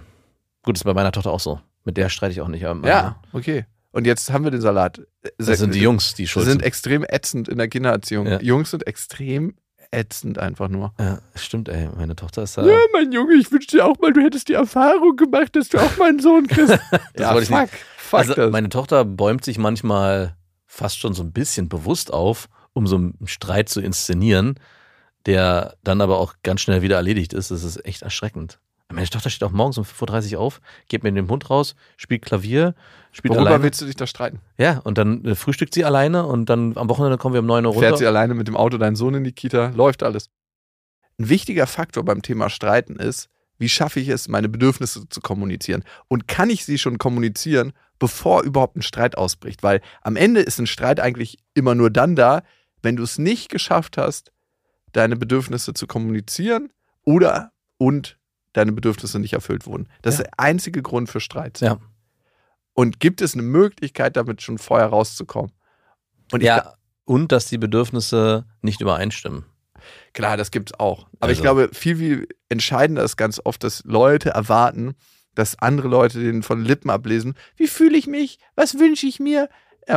gut, ist bei meiner Tochter auch so. Mit der streite ich auch nicht. Aber Ja, okay. Und jetzt haben wir den Salat. das sind die Jungs, die schuld sind sind. extrem ätzend in der Kindererziehung. Ja. Jungs sind extrem ätzend einfach nur. Ja, stimmt, ey, meine Tochter ist da. Ja, mein Junge, ich wünschte dir auch mal, du hättest die Erfahrung gemacht, dass du auch meinen Sohn kriegst. *laughs* ja, fuck, fuck also das. meine Tochter bäumt sich manchmal fast schon so ein bisschen bewusst auf, um so einen Streit zu inszenieren, der dann aber auch ganz schnell wieder erledigt ist. Das ist echt erschreckend. Meine Tochter steht auch morgens um 5.30 Uhr auf, geht mit dem Hund raus, spielt Klavier, spielt Worüber alleine. willst du dich da streiten? Ja, und dann äh, frühstückt sie alleine und dann am Wochenende kommen wir um 9 Uhr runter. Fährt sie alleine mit dem Auto deinen Sohn in die Kita, läuft alles. Ein wichtiger Faktor beim Thema Streiten ist, wie schaffe ich es, meine Bedürfnisse zu kommunizieren? Und kann ich sie schon kommunizieren, bevor überhaupt ein Streit ausbricht? Weil am Ende ist ein Streit eigentlich immer nur dann da, wenn du es nicht geschafft hast, deine Bedürfnisse zu kommunizieren oder und deine Bedürfnisse nicht erfüllt wurden. Das Ja. ist der einzige Grund für Streits. Ja. Und gibt es eine Möglichkeit, damit schon vorher rauszukommen? Und ich ja, und dass die Bedürfnisse nicht übereinstimmen. Klar, das gibt's auch. Aber ich Also- glaube, viel, viel entscheidender ist ganz oft, dass Leute erwarten, dass andere Leute denen von Lippen ablesen, wie fühle ich mich, was wünsche ich mir?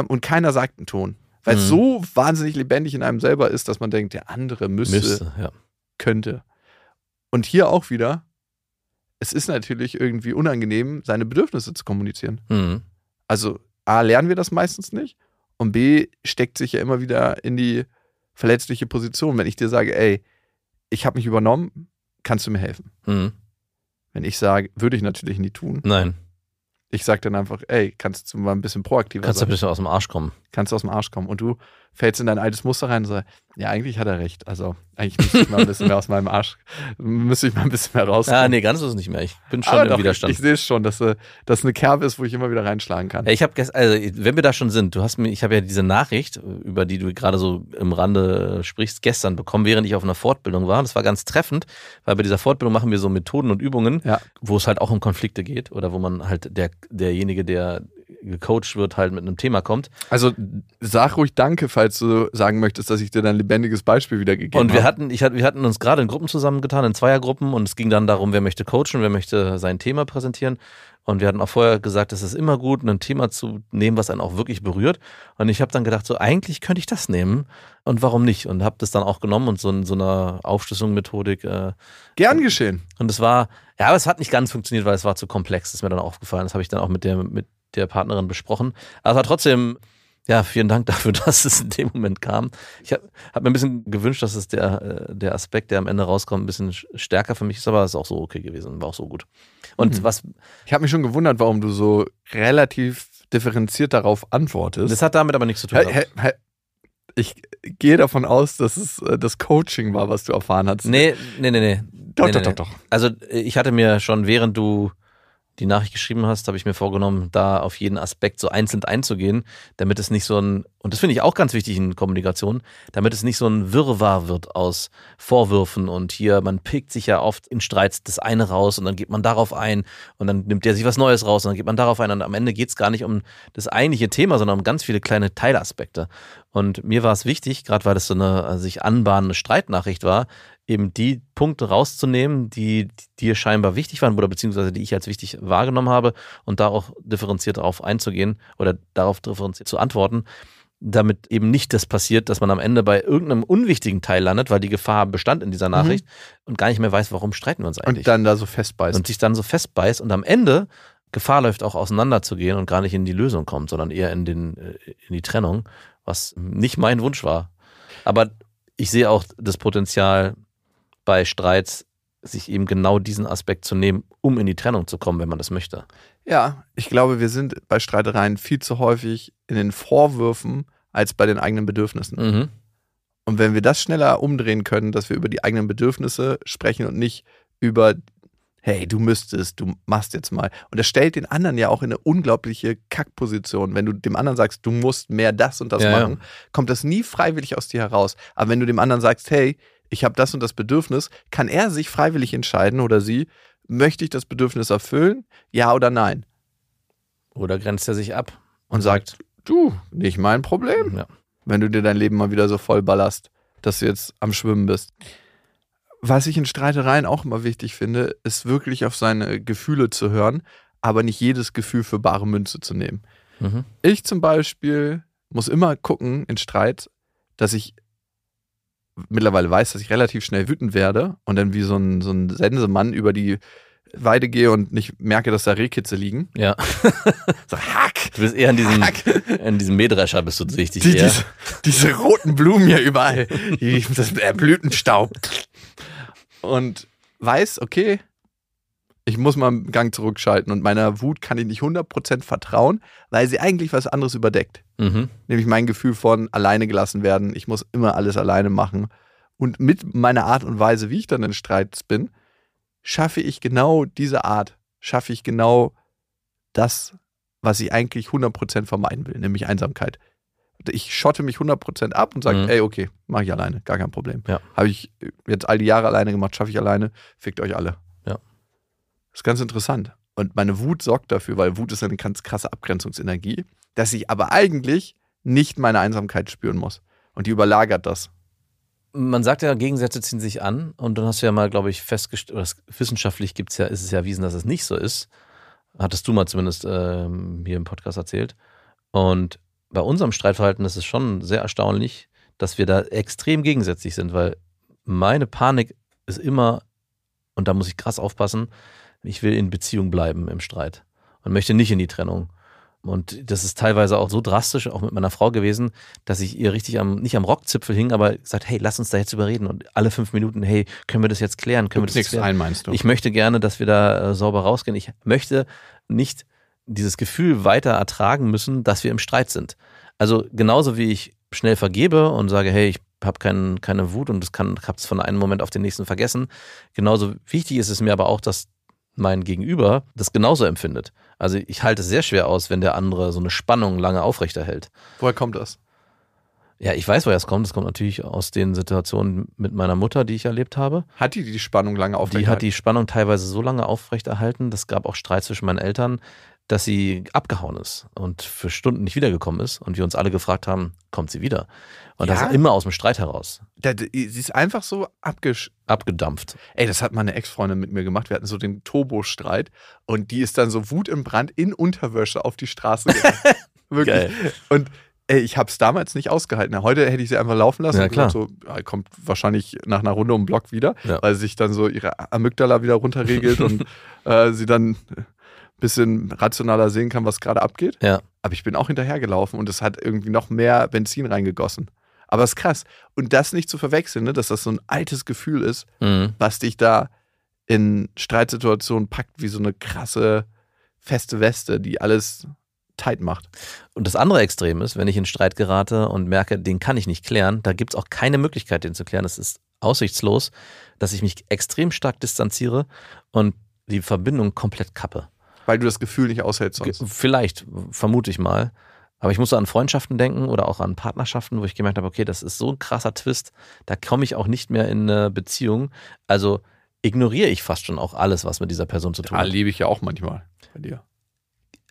Und keiner sagt einen Ton. Weil es Mhm. so wahnsinnig lebendig in einem selber ist, dass man denkt, der andere müsste, Müsste, ja. könnte. Und hier auch wieder, es ist natürlich irgendwie unangenehm, seine Bedürfnisse zu kommunizieren. Mhm. Also A, lernen wir das meistens nicht und B, steckt sich ja immer wieder in die verletzliche Position. Wenn ich dir sage, ey, ich habe mich übernommen, kannst du mir helfen? Mhm. Wenn ich sage, würde ich natürlich nie tun. Nein, Ich sage dann einfach, ey, kannst du mal ein bisschen proaktiver kannst du ein sein? bisschen aus dem Arsch kommen. Kannst du aus dem Arsch kommen. Und du fällst in dein altes Muster rein und sagst, ja, eigentlich hat er recht. Also eigentlich müsste ich mal ein bisschen mehr aus meinem Arsch, müsste ich mal ein bisschen mehr rauskommen. Ah, nee, ganz ist es nicht mehr. Ich bin schon Aber im doch, Widerstand. Ich, ich sehe es schon, dass äh, das eine Kerbe ist, wo ich immer wieder reinschlagen kann. Ich habe also wenn wir da schon sind, du hast mir, ich habe ja diese Nachricht, über die du gerade so im Rande sprichst, gestern bekommen, während ich auf einer Fortbildung war. Das war ganz treffend, weil bei dieser Fortbildung machen wir so Methoden und Übungen, Ja. wo es halt auch um Konflikte geht oder wo man halt der derjenige, der gecoacht wird, halt mit einem Thema kommt. Also sag ruhig Danke, falls du sagen möchtest, dass ich dir dein lebendiges Beispiel wiedergegeben Und wir habe. hatten, ich, wir hatten uns gerade in Gruppen zusammengetan, in Zweiergruppen, und es ging dann darum, wer möchte coachen, wer möchte sein Thema präsentieren. Und wir hatten auch vorher gesagt, es ist immer gut, ein Thema zu nehmen, was einen auch wirklich berührt. Und ich habe dann gedacht, so eigentlich könnte ich das nehmen und warum nicht? Und habe das dann auch genommen und so in so einer Aufschlüsselung-Methodik. Äh, Gern geschehen. und es war, ja, aber es hat nicht ganz funktioniert, weil es war zu komplex. Das ist mir dann aufgefallen. Das habe ich dann auch mit der, mit der Partnerin besprochen. Aber trotzdem, ja, vielen Dank *laughs* dafür, dass es in dem Moment kam. Ich habe hab mir ein bisschen gewünscht, dass es der, äh, der Aspekt, der am Ende rauskommt, ein bisschen sch- stärker für mich ist, aber es ist auch so okay gewesen, war auch so gut. Und Mhm. was, Ich habe mich schon gewundert, warum du so relativ differenziert darauf antwortest. das hat damit aber nichts zu tun. Gehabt. hä- hä- Ich gehe davon aus, dass es äh, das Coaching war, was du erfahren hast. Nee, nee, nee, nee. Doch, nee, doch, nee, doch, doch. Also äh, ich hatte mir schon, während du die Nachricht geschrieben hast, habe ich mir vorgenommen, da auf jeden Aspekt so einzeln einzugehen, damit es nicht so ein, und das finde ich auch ganz wichtig in Kommunikation, damit es nicht so ein Wirrwarr wird aus Vorwürfen und hier, man pickt sich ja oft in Streits das eine raus und dann geht man darauf ein und dann nimmt der sich was Neues raus und dann geht man darauf ein und am Ende geht es gar nicht um das eigentliche Thema, sondern um ganz viele kleine Teilaspekte. Und mir war es wichtig, gerade weil das so eine äh, sich anbahnende Streitnachricht war, eben die Punkte rauszunehmen, die dir scheinbar wichtig waren oder beziehungsweise die ich als wichtig wahrgenommen habe und da auch differenziert darauf einzugehen oder darauf differenziert zu antworten, damit eben nicht das passiert, dass man am Ende bei irgendeinem unwichtigen Teil landet, weil die Gefahr bestand in dieser mhm. Nachricht mhm. und gar nicht mehr weiß, warum streiten wir uns eigentlich. Und dann da so festbeißt. Und sich dann so festbeißt und am Ende Gefahr läuft auch auseinanderzugehen und gar nicht in die Lösung kommt, sondern eher in, den, äh, in die Trennung, was nicht mein Wunsch war. Aber ich sehe auch das Potenzial, bei Streits sich eben genau diesen Aspekt zu nehmen, um in die Trennung zu kommen, wenn man das möchte. Ja, ich glaube, wir sind bei Streitereien viel zu häufig in den Vorwürfen als bei den eigenen Bedürfnissen. Mhm. Und wenn wir das schneller umdrehen können, dass wir über die eigenen Bedürfnisse sprechen und nicht über, hey, du müsstest, du machst jetzt mal. Und das stellt den anderen ja auch in eine unglaubliche Kackposition. Wenn du dem anderen sagst, du musst mehr das und das ja, machen, ja. kommt das nie freiwillig aus dir heraus. Aber wenn du dem anderen sagst, hey, ich habe das und das Bedürfnis, kann er sich freiwillig entscheiden oder sie, möchte ich das Bedürfnis erfüllen, ja oder nein? Oder grenzt er sich ab und sagt, du, nicht mein Problem, ja. wenn du dir dein Leben mal wieder so voll ballerst, dass du jetzt am Schwimmen bist. Was ich in Streitereien auch immer wichtig finde, ist wirklich auf seine Gefühle zu hören, aber nicht jedes Gefühl für bare Münze zu nehmen. Mhm. Ich zum Beispiel muss immer gucken in Streit, dass ich mittlerweile weiß, dass ich relativ schnell wütend werde und dann wie so ein, so ein Sensemann über die Weide gehe und nicht merke, dass da Rehkitze liegen. Ja. *laughs* so, hack! Du bist eher in diesem, hack. in diesem Mähdrescher bist du sichtig. Die, diese, diese, roten Blumen hier überall. Die, das Blütenstaub. Und weiß, okay, ich muss mal einen Gang zurückschalten und meiner Wut kann ich nicht 100% vertrauen, weil sie eigentlich was anderes überdeckt. Mhm. Nämlich mein Gefühl von alleine gelassen werden. Ich muss immer alles alleine machen. Und mit meiner Art und Weise, wie ich dann in Streits bin, schaffe ich genau diese Art, schaffe ich genau das, was ich eigentlich 100% vermeiden will, nämlich Einsamkeit. Ich schotte mich 100% ab und sage, mhm. ey, okay, mache ich alleine, gar kein Problem. Ja. Habe ich jetzt all die Jahre alleine gemacht, schaffe ich alleine, fickt euch alle. Das ist ganz interessant. Und meine Wut sorgt dafür, weil Wut ist eine ganz krasse Abgrenzungsenergie, dass ich aber eigentlich nicht meine Einsamkeit spüren muss. Und die überlagert das. Man sagt ja, Gegensätze ziehen sich an. Und dann hast du ja mal, glaube ich, festgestellt, wissenschaftlich gibt's ja, ist es ja erwiesen, dass es nicht so ist. Hattest du mal zumindest ähm, hier im Podcast erzählt. Und bei unserem Streitverhalten ist es schon sehr erstaunlich, dass wir da extrem gegensätzlich sind, weil meine Panik ist immer, und da muss ich krass aufpassen, ich will in Beziehung bleiben im Streit und möchte nicht in die Trennung. Und das ist teilweise auch so drastisch, auch mit meiner Frau gewesen, dass ich ihr richtig am, nicht am Rockzipfel hing, aber gesagt, hey, lass uns da jetzt überreden. Und alle fünf Minuten, hey, können wir das jetzt klären? Können du wir das klären? ein, meinst du? Ich möchte gerne, dass wir da äh, sauber rausgehen. Ich möchte nicht dieses Gefühl weiter ertragen müssen, dass wir im Streit sind. Also genauso wie ich schnell vergebe und sage, hey, ich habe kein, keine Wut und das kann, hab's von einem Moment auf den nächsten vergessen. Genauso wichtig ist es mir aber auch, dass mein Gegenüber das genauso empfindet. Also ich halte es sehr schwer aus, wenn der andere so eine Spannung lange aufrechterhält. Woher kommt das? Ja, ich weiß, woher es kommt. Es kommt natürlich aus den Situationen mit meiner Mutter, die ich erlebt habe. Hat die die Spannung lange aufrechterhalten? Die hat die Spannung teilweise so lange aufrechterhalten. Das gab auch Streit zwischen meinen Eltern, dass sie abgehauen ist und für Stunden nicht wiedergekommen ist und wir uns alle gefragt haben, kommt sie wieder? Und ja? das ist immer aus dem Streit heraus. Da, sie ist einfach so abgesch abgedampft. Ey, das hat meine Ex-Freundin mit mir gemacht. Wir hatten so den Turbo-Streit und die ist dann so Wut im Brand in Unterwäsche auf die Straße gegangen. *laughs* Wirklich. Geil. Und ey, ich habe es damals nicht ausgehalten. Heute hätte ich sie einfach laufen lassen. Ja, klar. So, ja, kommt wahrscheinlich nach einer Runde um den Block wieder, ja. weil sich dann so ihre Amygdala wieder runterregelt *laughs* und äh, sie dann bisschen rationaler sehen kann, was gerade abgeht. Ja. Aber ich bin auch hinterhergelaufen und es hat irgendwie noch mehr Benzin reingegossen. Aber es ist krass. Und das nicht zu verwechseln, ne, dass das so ein altes Gefühl ist, mhm. was dich da in Streitsituationen packt, wie so eine krasse, feste Weste, die alles tight macht. Und das andere Extrem ist, wenn ich in Streit gerate und merke, den kann ich nicht klären, da gibt es auch keine Möglichkeit, den zu klären. Es ist aussichtslos, dass ich mich extrem stark distanziere und die Verbindung komplett kappe. Weil du das Gefühl nicht aushältst sonst. Vielleicht, vermute ich mal. Aber ich muss so an Freundschaften denken oder auch an Partnerschaften, wo ich gemerkt habe, okay, das ist so ein krasser Twist, da komme ich auch nicht mehr in eine Beziehung. Also ignoriere ich fast schon auch alles, was mit dieser Person zu tun hat. Erlebe ich ja auch manchmal bei dir.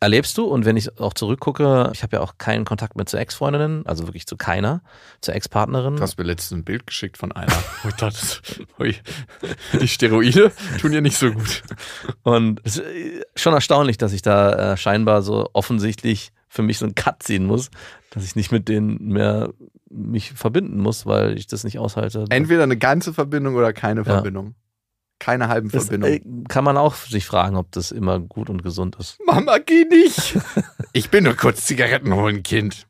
Erlebst du, und wenn ich auch zurückgucke, ich habe ja auch keinen Kontakt mehr zu Ex-Freundinnen, also wirklich zu keiner, zu Ex-Partnerin. Du hast mir letztens ein Bild geschickt von einer. *laughs* Ich dachte, ui, die Steroide tun dir nicht so gut. Und es ist äh, schon erstaunlich, dass ich da äh, scheinbar so offensichtlich für mich so einen Cut ziehen muss, dass ich nicht mit denen mehr mich verbinden muss, weil ich das nicht aushalte. Entweder eine ganze Verbindung oder keine Ja. Verbindung. Keine halben das Verbindungen. äh, kann man auch sich fragen, ob das immer gut und gesund ist. Mama, geh nicht. *laughs* Ich bin nur kurz Zigaretten holen, Kind.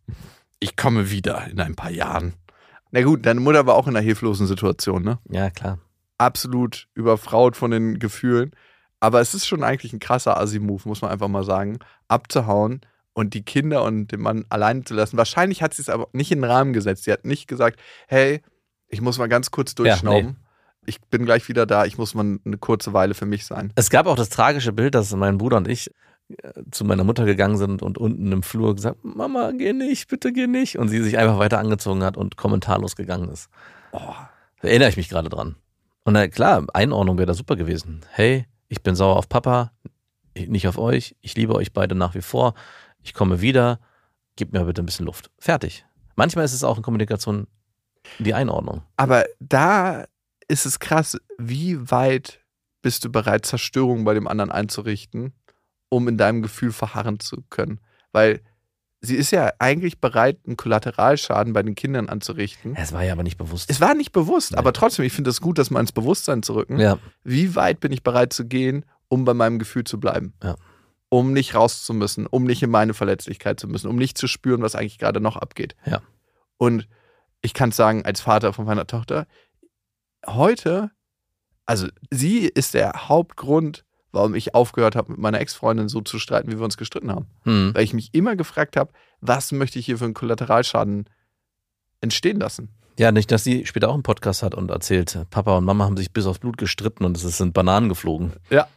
Ich komme wieder in ein paar Jahren. Na gut, deine Mutter war auch in einer hilflosen Situation, ne? Ja, klar. Absolut überfraut von den Gefühlen. Aber es ist schon eigentlich ein krasser Assi-Move, muss man einfach mal sagen, abzuhauen und die Kinder und den Mann alleine zu lassen. Wahrscheinlich hat sie es aber nicht in den Rahmen gesetzt. Sie hat nicht gesagt, hey, ich muss mal ganz kurz durchschnauben. Ich bin gleich wieder da, ich muss mal eine kurze Weile für mich sein. Es gab auch das tragische Bild, dass mein Bruder und ich äh, zu meiner Mutter gegangen sind und unten im Flur gesagt, Mama, geh nicht, bitte geh nicht. Und sie sich einfach weiter angezogen hat und kommentarlos gegangen ist. Oh, Da erinnere ich mich gerade dran. Und na klar, Einordnung wäre da super gewesen. Hey, ich bin sauer auf Papa, ich- nicht auf euch. Ich liebe euch beide nach wie vor. Ich komme wieder. Gib mir bitte ein bisschen Luft. Fertig. Manchmal ist es auch in Kommunikation die Einordnung. Aber da ist es krass, wie weit bist du bereit, Zerstörung bei dem anderen einzurichten, um in deinem Gefühl verharren zu können. Weil sie ist ja eigentlich bereit, einen Kollateralschaden bei den Kindern anzurichten. Es war ja aber nicht bewusst. Es war nicht bewusst, Nee. aber trotzdem, ich finde es gut, das mal ins Bewusstsein zu rücken. Ja, Wie weit bin ich bereit zu gehen, um bei meinem Gefühl zu bleiben? Ja. Um nicht raus zu müssen, um nicht in meine Verletzlichkeit zu müssen, um nicht zu spüren, was eigentlich gerade noch abgeht. Ja. Und ich kann sagen, als Vater von meiner Tochter, heute, also sie ist der Hauptgrund, warum ich aufgehört habe, mit meiner Ex-Freundin so zu streiten, wie wir uns gestritten haben. hm. Weil ich mich immer gefragt habe, was möchte ich hier für einen Kollateralschaden entstehen lassen? ja, nicht, dass sie später auch einen Podcast hat und erzählt, Papa und Mama haben sich bis aufs Blut gestritten und es sind Bananen geflogen. Ja.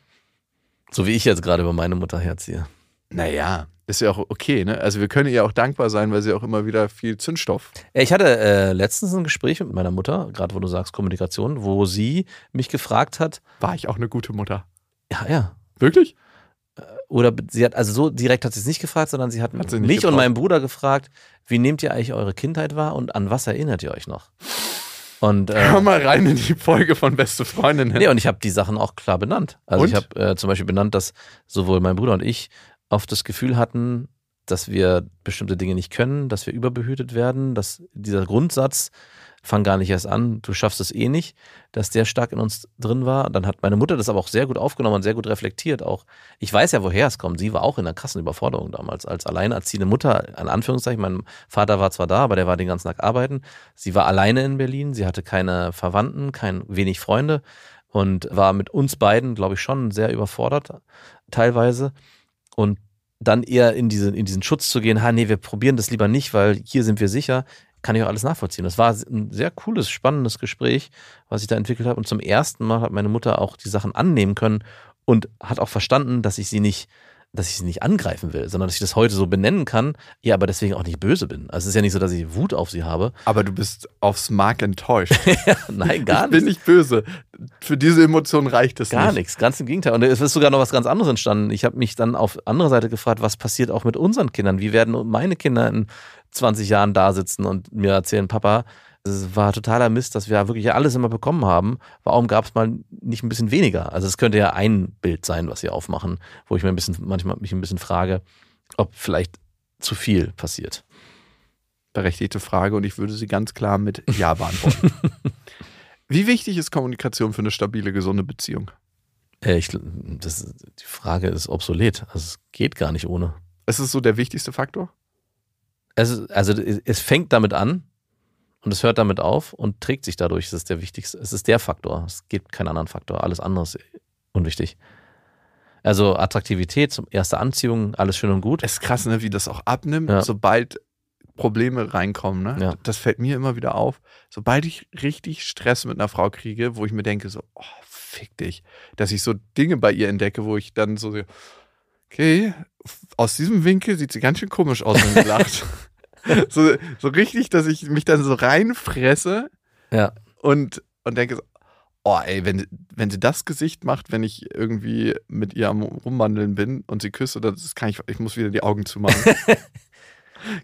So wie ich jetzt gerade über meine Mutter herziehe. Naja, ist ja auch okay, ne? Also wir können ihr auch dankbar sein, weil sie auch immer wieder viel Zündstoff. Ich hatte äh, letztens ein Gespräch mit meiner Mutter, gerade wo du sagst Kommunikation, wo sie mich gefragt hat, War ich auch eine gute Mutter? ja, ja, Wirklich? oder be- sie hat, also so direkt hat sie es nicht gefragt, sondern sie hat, Hat sie mich und getraut. meinen Bruder gefragt, wie nehmt ihr eigentlich eure Kindheit wahr und an was erinnert ihr euch noch? Und, Hör äh, mal rein in die Folge von Beste Freundinnen. nee, und ich habe die Sachen auch klar benannt. Also Und? ich habe äh, zum Beispiel benannt, dass sowohl mein Bruder und ich oft das Gefühl hatten, dass wir bestimmte Dinge nicht können, dass wir überbehütet werden, dass dieser Grundsatz, fang gar nicht erst an, du schaffst es eh nicht, dass der stark in uns drin war. Dann hat meine Mutter das aber auch sehr gut aufgenommen und sehr gut reflektiert. Auch ich weiß ja, woher es kommt. Sie war auch in einer krassen Überforderung damals als alleinerziehende Mutter. In Anführungszeichen, mein Vater war zwar da, aber der war den ganzen Tag arbeiten. Sie war alleine in Berlin. Sie hatte keine Verwandten, kein wenig Freunde und war mit uns beiden, glaube ich, schon sehr überfordert teilweise. Und dann eher in, diese, in diesen Schutz zu gehen, ha, nee, wir probieren das lieber nicht, weil hier sind wir sicher, kann ich auch alles nachvollziehen. Das war ein sehr cooles, spannendes Gespräch, was ich da entwickelt habe. Und zum ersten Mal hat meine Mutter auch die Sachen annehmen können und hat auch verstanden, dass ich sie nicht, dass ich sie nicht angreifen will, sondern dass ich das heute so benennen kann, ja, aber deswegen auch nicht böse bin. Also es ist ja nicht so, dass ich Wut auf sie habe. Aber du bist aufs Mark enttäuscht. *laughs* Nein, gar ich bin nicht. nicht böse. Für diese Emotion reicht es Gar nicht. nichts, ganz im Gegenteil. Und es ist sogar noch was ganz anderes entstanden. Ich habe mich dann auf andere Seite gefragt, was passiert auch mit unseren Kindern? Wie werden meine Kinder in 20 Jahren da sitzen und mir erzählen, Papa, es war totaler Mist, dass wir wirklich alles immer bekommen haben. Warum gab es mal nicht ein bisschen weniger? Also es könnte ja ein Bild sein, was sie aufmachen, wo ich mir ein bisschen, manchmal mich ein bisschen frage, ob vielleicht zu viel passiert. Berechtigte Frage und ich würde sie ganz klar mit Ja *laughs* beantworten. Wie wichtig ist Kommunikation für eine stabile, gesunde Beziehung? Äh, ich, das, die Frage ist obsolet. Also es geht gar nicht ohne. Ist es so der wichtigste Faktor? Es, also es fängt damit an und es hört damit auf und trägt sich dadurch. Es ist der wichtigste, es ist der Faktor. Es gibt keinen anderen Faktor. Alles andere ist unwichtig. Also Attraktivität, erste Anziehung, alles schön und gut. Es ist krass, ne, wie das auch abnimmt, Ja. sobald Probleme reinkommen. Ne? Ja. Das fällt mir immer wieder auf. Sobald ich richtig Stress mit einer Frau kriege, wo ich mir denke, so, oh, fick dich, dass ich so Dinge bei ihr entdecke, wo ich dann so, okay, aus diesem Winkel sieht sie ganz schön komisch aus, wenn sie *laughs* lacht. *laughs* so, so richtig, dass ich mich dann so reinfresse Ja. und, und denke so, oh ey, wenn, wenn sie das Gesicht macht, wenn ich irgendwie mit ihr am Rumwandeln bin und sie küsse, das kann ich, ich muss wieder die Augen zumachen. *laughs*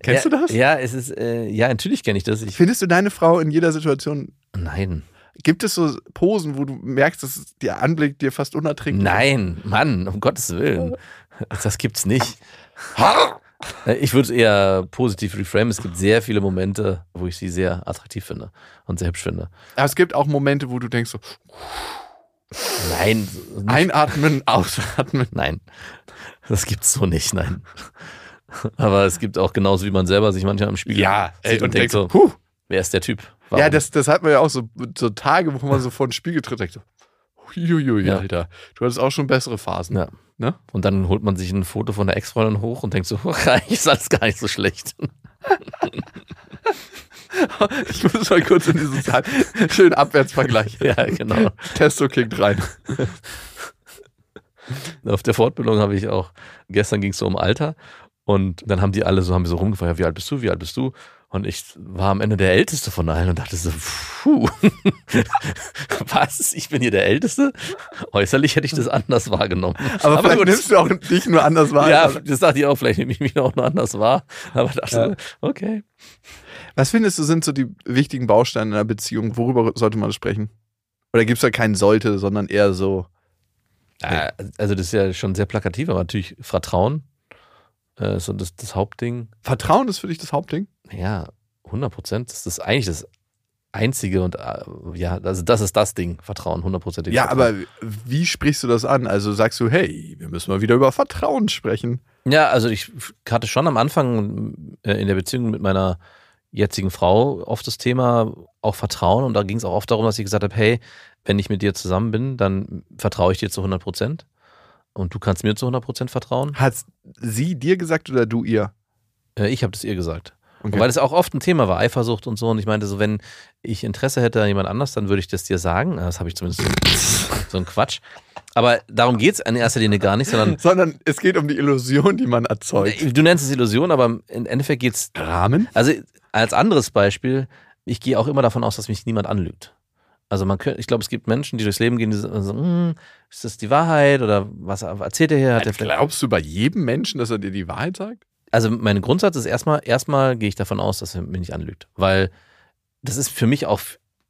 Kennst ja, du das? Ja, es ist, äh, ja, natürlich kenne ich das. Ich, Findest du deine Frau in jeder Situation, nein. gibt es so Posen, wo du merkst, dass der Anblick dir fast unerträglich ist? Nein, Mann, um Gottes Willen. *laughs* Das gibt's nicht. Äh, Ich würde es eher positiv reframen. Es gibt sehr viele Momente, wo ich sie sehr attraktiv finde und sehr hübsch finde. Aber es gibt auch Momente, wo du denkst so, Nein, nicht, einatmen, *laughs* ausatmen. nein. Das gibt's so nicht, nein. Aber es gibt auch genauso, wie man selber sich manchmal im Spiegel sieht und, denkt so, puh. wer ist der Typ? Warum? Ja, das, das hat man ja auch so, so Tage, wo man so vor den Spiegel tritt, denkt so, huiuiui, Ja. Alter. Du hattest auch schon bessere Phasen. Ja. Ne? Und dann holt man sich ein Foto von der Ex-Freundin hoch und denkt so, *laughs* eigentlich ist alles gar nicht so schlecht. *laughs* Ich muss mal kurz in diesen Zahl. Schön Abwärtsvergleich. ja, genau. Testo kickt rein. Auf der Fortbildung habe ich auch, gestern ging es so um Alter und dann haben die alle so, haben so rumgefragt, wie alt bist du, wie alt bist du? Und ich war am Ende der Älteste von allen und dachte so, puh, *laughs* was? Ich bin hier der Älteste? Äußerlich hätte ich das anders wahrgenommen. Aber, vielleicht gut, nimmst du auch dich nur anders wahr. ja, das dachte ich auch, vielleicht nehme ich mich auch noch anders wahr. Aber dachte, Ja. so, okay. Was findest du, sind so die wichtigen Bausteine in einer Beziehung? Worüber sollte man sprechen? Oder gibt es da keinen sollte, sondern eher so, Äh, Also das ist ja schon sehr plakativ, aber natürlich Vertrauen äh, ist so das, das Hauptding. Vertrauen ist für dich das Hauptding? Ja, 100 Prozent. Das ist eigentlich das einzige und äh, ja, also das ist das Ding, Vertrauen, 100 Prozent. Ja, aber wie sprichst du das an? Also sagst du, hey, wir müssen mal wieder über Vertrauen sprechen. Ja, also ich hatte schon am Anfang äh, in der Beziehung mit meiner jetzigen Frau oft das Thema auch Vertrauen und da ging es auch oft darum, dass ich gesagt habe, hey, wenn ich mit dir zusammen bin, dann vertraue ich dir zu 100 Prozent und du kannst mir zu 100 Prozent vertrauen. Hat sie dir gesagt oder du ihr? Äh, ich habe das ihr gesagt. Okay. Weil es auch oft ein Thema war, Eifersucht und so. Und ich meinte so, wenn ich Interesse hätte an jemand anders, dann würde ich das dir sagen. Das habe ich zumindest so, so ein Quatsch. Aber darum geht es in erster Linie gar nicht, sondern Sondern es geht um die Illusion, die man erzeugt. du nennst es Illusion, aber im Endeffekt geht es Rahmen? Also als anderes Beispiel, ich gehe auch immer davon aus, dass mich niemand anlügt. Also man könnte, ich glaube, es gibt Menschen, die durchs Leben gehen, die sagen, so, hm, ist das die Wahrheit oder was erzählt er hier? Hat vielleicht Glaubst du bei jedem Menschen, dass er dir die Wahrheit sagt? Also mein Grundsatz ist erstmal, erstmal gehe ich davon aus, dass er mich nicht anlügt. Weil das ist für mich auch,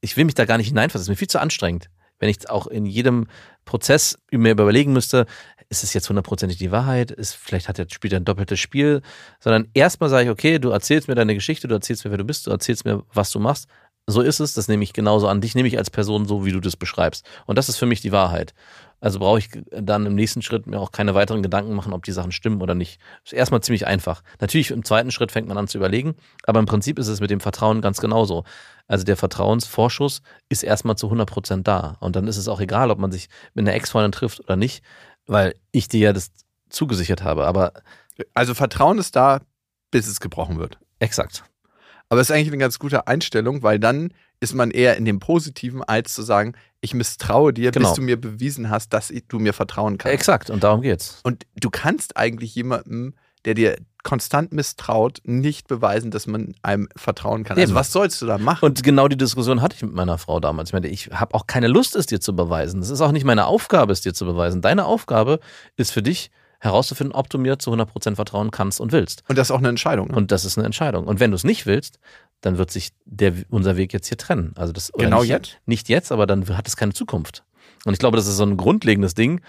ich will mich da gar nicht hineinfassen, das ist mir viel zu anstrengend. Wenn ich auch in jedem Prozess mir überlegen müsste, ist es jetzt hundertprozentig die Wahrheit? Ist, vielleicht hat er, spielt er ein doppeltes Spiel. Sondern erstmal sage ich, okay, du erzählst mir deine Geschichte, du erzählst mir, wer du bist, du erzählst mir, was du machst. So ist es, das nehme ich genauso an. Dich nehme ich als Person so, wie du das beschreibst. Und das ist für mich die Wahrheit. Also brauche ich dann im nächsten Schritt mir auch keine weiteren Gedanken machen, ob die Sachen stimmen oder nicht. Ist erstmal ziemlich einfach. Natürlich im zweiten Schritt fängt man an zu überlegen, aber im Prinzip ist es mit dem Vertrauen ganz genauso. Also der Vertrauensvorschuss ist erstmal zu 100 Prozent da. Und dann ist es auch egal, ob man sich mit einer Ex-Freundin trifft oder nicht, weil ich dir ja das zugesichert habe. Aber Also Vertrauen ist da, bis es gebrochen wird. exakt. Aber es ist eigentlich eine ganz gute Einstellung, weil dann ist man eher in dem Positiven, als zu sagen, ich misstraue dir, Genau. bis du mir bewiesen hast, dass ich- du mir vertrauen kannst. Exakt. Und darum geht's. Und du kannst eigentlich jemandem, der dir konstant misstraut, nicht beweisen, dass man einem vertrauen kann. Also Eben. was sollst du da machen? Und genau die Diskussion hatte ich mit meiner Frau damals. Ich meinte, ich habe auch keine Lust, es dir zu beweisen. Das ist auch nicht meine Aufgabe, es dir zu beweisen. Deine Aufgabe ist für dich herauszufinden, ob du mir zu 100% vertrauen kannst und willst. Und das ist auch eine Entscheidung. Ne? Und das ist eine Entscheidung. Und wenn du es nicht willst, dann wird sich der, unser Weg jetzt hier trennen. Also das, Genau nicht, jetzt? Nicht jetzt, aber dann hat es keine Zukunft. Und ich glaube, das ist so ein grundlegendes Ding.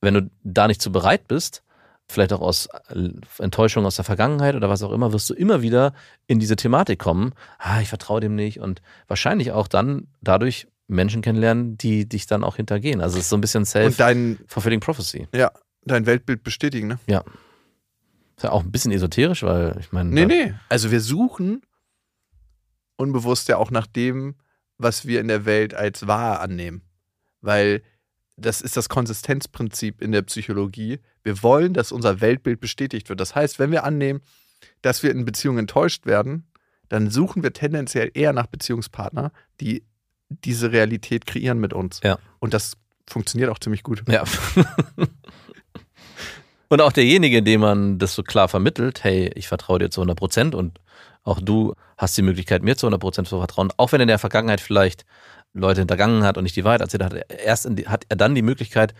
Wenn du da nicht so bereit bist, vielleicht auch aus äh, Enttäuschung aus der Vergangenheit oder was auch immer, wirst du immer wieder in diese Thematik kommen. Ah, ich vertraue dem nicht. Und wahrscheinlich auch dann dadurch Menschen kennenlernen, die dich dann auch hintergehen. Also es ist so ein bisschen self-fulfilling prophecy. ja, dein Weltbild bestätigen, ne? Ist ja auch ein bisschen esoterisch, weil ich meine. Nee, nee. Also wir suchen unbewusst ja auch nach dem, was wir in der Welt als wahr annehmen. Weil das ist das Konsistenzprinzip in der Psychologie. Wir wollen, dass unser Weltbild bestätigt wird. Das heißt, wenn wir annehmen, dass wir in Beziehungen enttäuscht werden, dann suchen wir tendenziell eher nach Beziehungspartner, die diese Realität kreieren mit uns. Ja. Und das funktioniert auch ziemlich gut. Ja. *laughs* Und auch derjenige, dem man das so klar vermittelt, hey, ich vertraue dir zu 100 Prozent und auch du hast die Möglichkeit, mir zu 100 Prozent zu vertrauen, auch wenn in der Vergangenheit vielleicht Leute hintergangen hat und nicht die Wahrheit erzählt hat, erst die, hat er dann die Möglichkeit,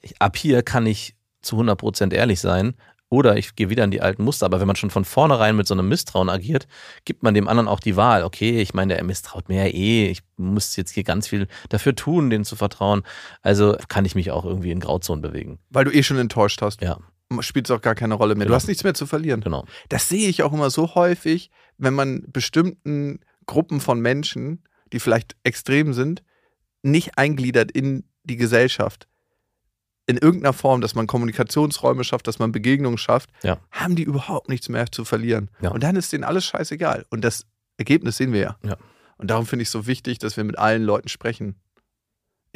ich, ab hier kann ich zu 100 Prozent ehrlich sein oder ich gehe wieder in die alten Muster. Aber wenn man schon von vornherein mit so einem Misstrauen agiert, gibt man dem anderen auch die Wahl. Okay, ich meine, er misstraut mir ja eh. Ich muss jetzt hier ganz viel dafür tun, denen zu vertrauen. Also kann ich mich auch irgendwie in Grauzonen bewegen. Weil du eh schon enttäuscht hast. Ja. Spielt es auch gar keine Rolle mehr. Du Genau. hast nichts mehr zu verlieren. Genau. Das sehe ich auch immer so häufig, wenn man bestimmten Gruppen von Menschen, die vielleicht extrem sind, nicht eingliedert in die Gesellschaft. In irgendeiner Form, dass man Kommunikationsräume schafft, dass man Begegnungen schafft, Ja. haben die überhaupt nichts mehr zu verlieren. Ja. Und dann ist denen alles scheißegal. Und das Ergebnis sehen wir ja. Ja. Und darum finde ich es so wichtig, dass wir mit allen Leuten sprechen.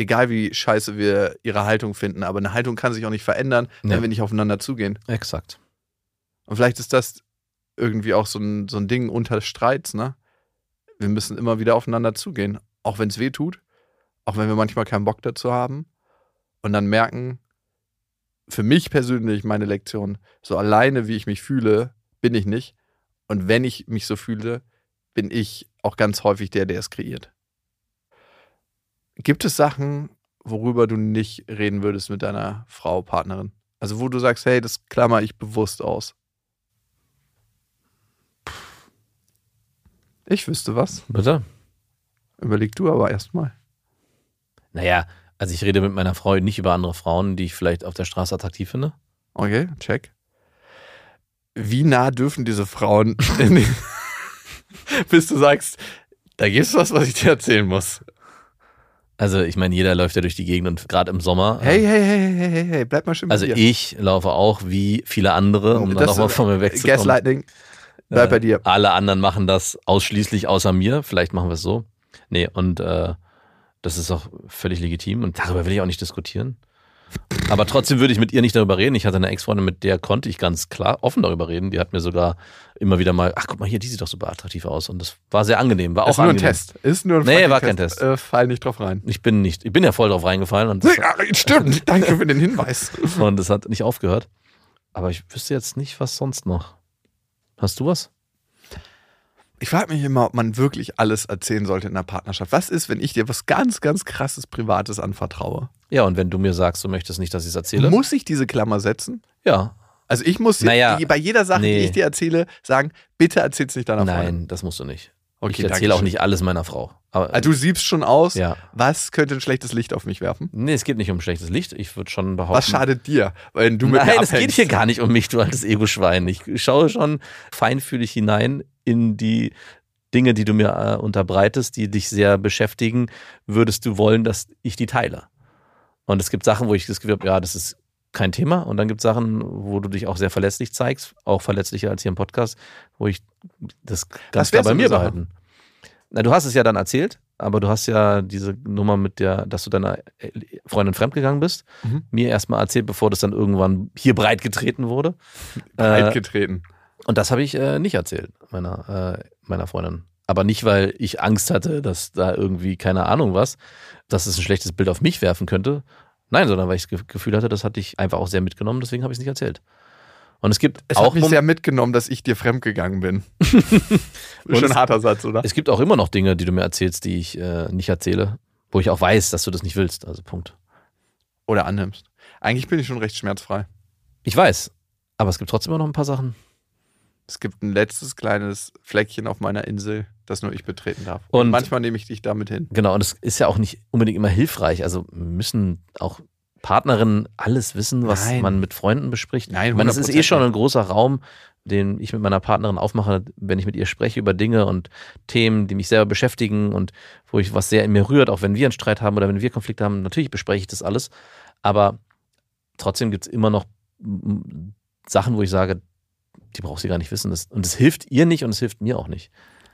Egal wie scheiße wir ihre Haltung finden, aber eine Haltung kann sich auch nicht verändern, wenn Ja. wir nicht aufeinander zugehen. Exakt. Und vielleicht ist das irgendwie auch so ein, so ein Ding unter Streits, ne? Wir müssen immer wieder aufeinander zugehen, auch wenn es weh tut, auch wenn wir manchmal keinen Bock dazu haben und dann merken, für mich persönlich meine Lektion, so alleine wie ich mich fühle, bin ich nicht. Und wenn ich mich so fühle, bin ich auch ganz häufig der, der es kreiert. Gibt es Sachen, worüber du nicht reden würdest mit deiner Frau, Partnerin? Also wo du sagst, hey, das klammer ich bewusst aus. Ich wüsste was. Bitte? Überleg du aber erstmal. Naja, also ich rede mit meiner Frau nicht über andere Frauen, die ich vielleicht auf der Straße attraktiv finde. Okay, check. Wie nah dürfen diese Frauen, *laughs* bis du sagst, da gibt's was, was ich dir erzählen muss. Also ich meine, jeder läuft ja durch die Gegend und gerade im Sommer. Hey, hey, hey, hey, hey, hey, bleib mal schön bei Also dir. ich laufe auch wie viele andere, um dann Das- nochmal von mir wegzukommen. Gaslighting, bleib Äh, bei dir. Alle anderen machen das ausschließlich außer mir. Vielleicht machen wir es so. Nee, und äh, das ist auch völlig legitim und darüber will ich auch nicht diskutieren. Aber trotzdem würde ich mit ihr nicht darüber reden. Ich hatte eine Ex-Freundin, mit der konnte ich ganz klar offen darüber reden. Die hat mir sogar immer wieder mal, ach guck mal hier, die sieht doch super attraktiv aus. Und das war sehr angenehm. War auch ist nur ein angenehm. Test. Ist nur ein Nee, war kein Test. Äh, fall nicht drauf rein. Ich bin nicht, ich bin ja voll drauf reingefallen und Ja, stimmt. *laughs* Danke für den Hinweis. und das hat nicht aufgehört. Aber ich wüsste jetzt nicht, was sonst noch. Hast du was? Ich frage mich immer, ob man wirklich alles erzählen sollte in einer Partnerschaft. Was ist, wenn ich dir was ganz, ganz krasses Privates anvertraue? Ja, und wenn du mir sagst, du möchtest nicht, dass ich es erzähle. Muss ich diese Klammer setzen? ja. Also ich muss Naja, bei jeder Sache, nee. die ich dir erzähle, sagen, bitte erzähl's nicht deiner Nein, Freundin. das musst du nicht. Okay, ich erzähle auch nicht alles meiner Frau. Aber, Also du siebst schon aus, ja. was könnte ein schlechtes Licht auf mich werfen? Nee, es geht nicht um schlechtes Licht. Ich würde schon behaupten. Was schadet dir, wenn du mit Nein, mir es geht hier gar nicht um mich, du altes Ego-Schwein. Ich schaue schon feinfühlig hinein in die Dinge, die du mir äh, unterbreitest, die dich sehr beschäftigen. Würdest du wollen, dass ich die teile? Und es gibt Sachen, wo ich das Gefühl habe, ja, das ist kein Thema. Und dann gibt es Sachen, wo du dich auch sehr verletzlich zeigst, auch verletzlicher als hier im Podcast, wo ich das ganz klar bei mir Sache? behalten. Na, du hast es ja dann erzählt, aber du hast ja diese Nummer mit der, dass du deiner äh, Freundin fremdgegangen bist, Mhm. mir erstmal erzählt, bevor das dann irgendwann hier breit getreten wurde. Breit Äh, getreten. und das habe ich äh, nicht erzählt, meiner, äh, meiner Freundin. Aber nicht, weil ich Angst hatte, dass da irgendwie, keine Ahnung was, dass es ein schlechtes Bild auf mich werfen könnte. Nein, sondern weil ich das Ge- Gefühl hatte, das hat dich einfach auch sehr mitgenommen, deswegen habe ich es nicht erzählt. Und es gibt Es auch hat mich sehr mitgenommen, dass ich dir fremdgegangen bin. *laughs* Und Schon ein harter Satz, oder? es gibt auch immer noch Dinge, die du mir erzählst, die ich äh, nicht erzähle, wo ich auch weiß, dass du das nicht willst. Also Punkt. Oder annimmst. Eigentlich bin ich schon recht schmerzfrei. Ich weiß, aber es gibt trotzdem immer noch ein paar Sachen. Es gibt ein letztes kleines Fleckchen auf meiner Insel, das nur ich betreten darf. Und, Und- manchmal nehme ich dich damit hin. Genau, und es ist ja auch nicht unbedingt immer hilfreich. Also müssen auch Partnerinnen alles wissen, was Nein. man mit Freunden bespricht. Nein, ich meine, es ist 100% eh schon ein großer Raum, den ich mit meiner Partnerin aufmache, wenn ich mit ihr spreche über Dinge und Themen, die mich selber beschäftigen und wo ich was sehr in mir rührt, auch wenn wir einen Streit haben oder wenn wir Konflikte haben. Natürlich bespreche ich das alles, aber trotzdem gibt es immer noch Sachen, wo ich sage, die braucht sie gar nicht wissen. Das, und es hilft ihr nicht und es hilft mir auch nicht.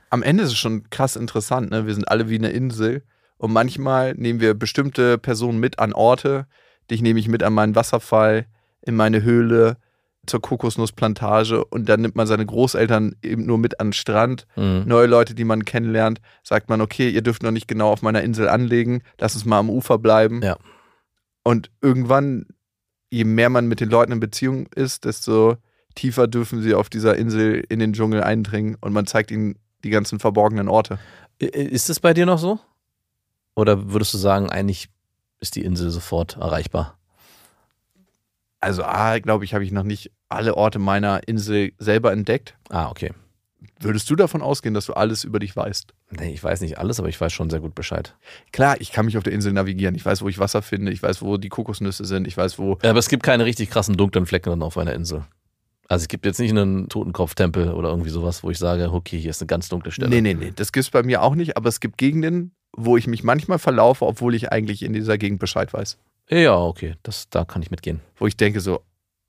Am Ende ist es schon krass interessant. Ne? Wir sind alle wie eine Insel. Und manchmal nehmen wir bestimmte Personen mit an Orte. Dich nehme ich mit an meinen Wasserfall, in meine Höhle, zur Kokosnussplantage. Und dann nimmt man seine Großeltern eben nur mit an den Strand. Mhm. Neue Leute, die man kennenlernt, sagt man, okay, ihr dürft noch nicht genau auf meiner Insel anlegen. Lass uns mal am Ufer bleiben. Ja. Und irgendwann je mehr man mit den Leuten in Beziehung ist, desto tiefer dürfen sie auf dieser Insel in den Dschungel eindringen und man zeigt ihnen die ganzen verborgenen Orte. Ist es bei dir noch so? Oder würdest du sagen, eigentlich ist die Insel sofort erreichbar? Also, A, glaube ich, habe ich noch nicht alle Orte meiner Insel selber entdeckt. Ah, okay. Würdest du davon ausgehen, dass du alles über dich weißt? Nee, ich weiß nicht alles, aber ich weiß schon sehr gut Bescheid. Klar, ich kann mich auf der Insel navigieren. Ich weiß, wo ich Wasser finde. Ich weiß, wo die Kokosnüsse sind. Ich weiß, wo. Ja, aber es gibt keine richtig krassen dunklen Flecken dann auf einer Insel. Also es gibt jetzt nicht einen Totenkopftempel oder irgendwie sowas, wo ich sage, okay, hier ist eine ganz dunkle Stelle. Nee, nee, nee. Das gibt es bei mir auch nicht. Aber es gibt Gegenden, wo ich mich manchmal verlaufe, obwohl ich eigentlich in dieser Gegend Bescheid weiß. Ja, okay, das, da kann ich mitgehen. Wo ich denke so,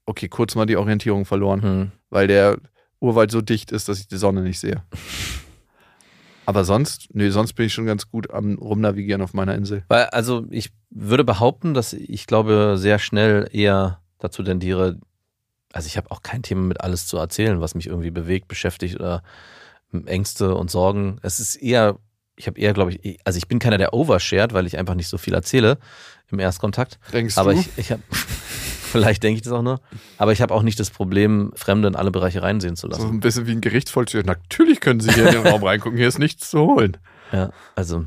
okay, kurz mal die Orientierung verloren, Hm. weil der Urwald so dicht ist, dass ich die Sonne nicht sehe. *laughs* Aber sonst, nee, sonst bin ich schon ganz gut am Rumnavigieren auf meiner Insel. Weil, also ich würde behaupten, dass ich glaube, sehr schnell eher dazu tendiere, also ich habe auch kein Thema mit alles zu erzählen, was mich irgendwie bewegt, beschäftigt oder Ängste und Sorgen. Es ist eher, ich habe eher, glaube ich, also ich bin keiner, der overshared, weil ich einfach nicht so viel erzähle im Erstkontakt. Denkst Aber du? ich, ich habe, *laughs* vielleicht denke ich das auch nur, aber ich habe auch nicht das Problem, Fremde in alle Bereiche reinsehen zu so lassen. ein bisschen wie ein Gerichtsvollzieher. Natürlich können Sie hier in den Raum reingucken. Hier ist nichts zu holen. Ja, also,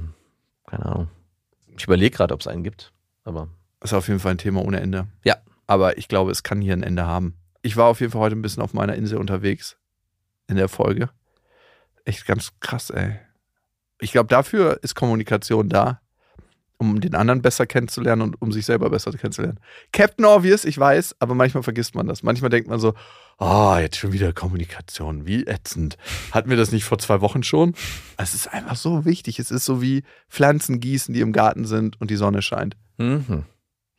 keine Ahnung. Ich überlege gerade, ob es einen gibt, aber Ist auf jeden Fall ein Thema ohne Ende. Ja. Aber ich glaube, es kann hier ein Ende haben. Ich war auf jeden Fall heute ein bisschen auf meiner Insel unterwegs in der Folge. Echt ganz krass, ey. Ich glaube, dafür ist Kommunikation da, um den anderen besser kennenzulernen und um sich selber besser kennenzulernen. Captain Obvious, ich weiß, aber manchmal vergisst man das. Manchmal denkt man so, oh, jetzt schon wieder Kommunikation, wie ätzend. Hatten wir das nicht vor zwei Wochen schon? Es ist einfach so wichtig. Es ist so wie Pflanzen gießen, die im Garten sind und die Sonne scheint. mhm.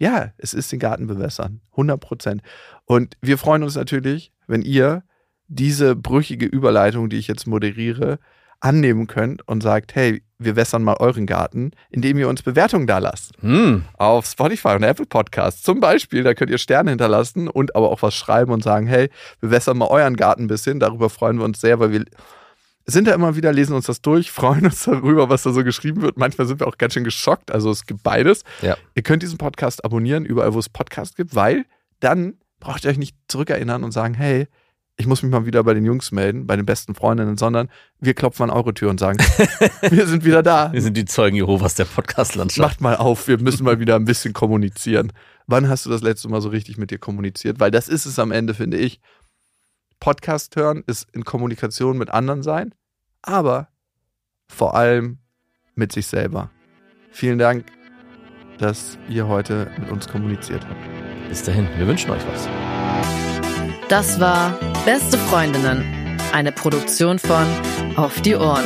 Ja, es ist den Garten bewässern. 100 Prozent. Und wir freuen uns natürlich, wenn ihr diese brüchige Überleitung, die ich jetzt moderiere, annehmen könnt und sagt, hey, wir wässern mal euren Garten, indem ihr uns Bewertungen da lasst. Hm. Auf Spotify und Apple Podcasts zum Beispiel, da könnt ihr Sterne hinterlassen und aber auch was schreiben und sagen, hey, wir wässern mal euren Garten ein bisschen. Darüber freuen wir uns sehr, weil wir sind da immer wieder, lesen uns das durch, *laughs* freuen uns darüber, was da so geschrieben wird. Manchmal sind wir auch ganz schön geschockt. Also es gibt beides. Ja. Ihr könnt diesen Podcast abonnieren, überall, wo es Podcasts gibt, weil dann braucht ihr euch nicht zurückerinnern und sagen, hey, ich muss mich mal wieder bei den Jungs melden, bei den besten Freundinnen, sondern wir klopfen an eure Tür und sagen, *laughs* wir sind wieder da. Wir sind die Zeugen Jehovas der Podcast-Landschaft. Macht mal auf, wir müssen mal wieder ein bisschen kommunizieren. Wann hast du das letzte Mal so richtig mit dir kommuniziert? Weil das ist es am Ende, finde ich. Podcast hören ist in Kommunikation mit anderen sein, aber vor allem mit sich selber. Vielen Dank, dass ihr heute mit uns kommuniziert habt. Bis dahin, wir wünschen euch was. Das war Beste Freundinnen, eine Produktion von Auf die Ohren.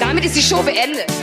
Damit ist die Show beendet.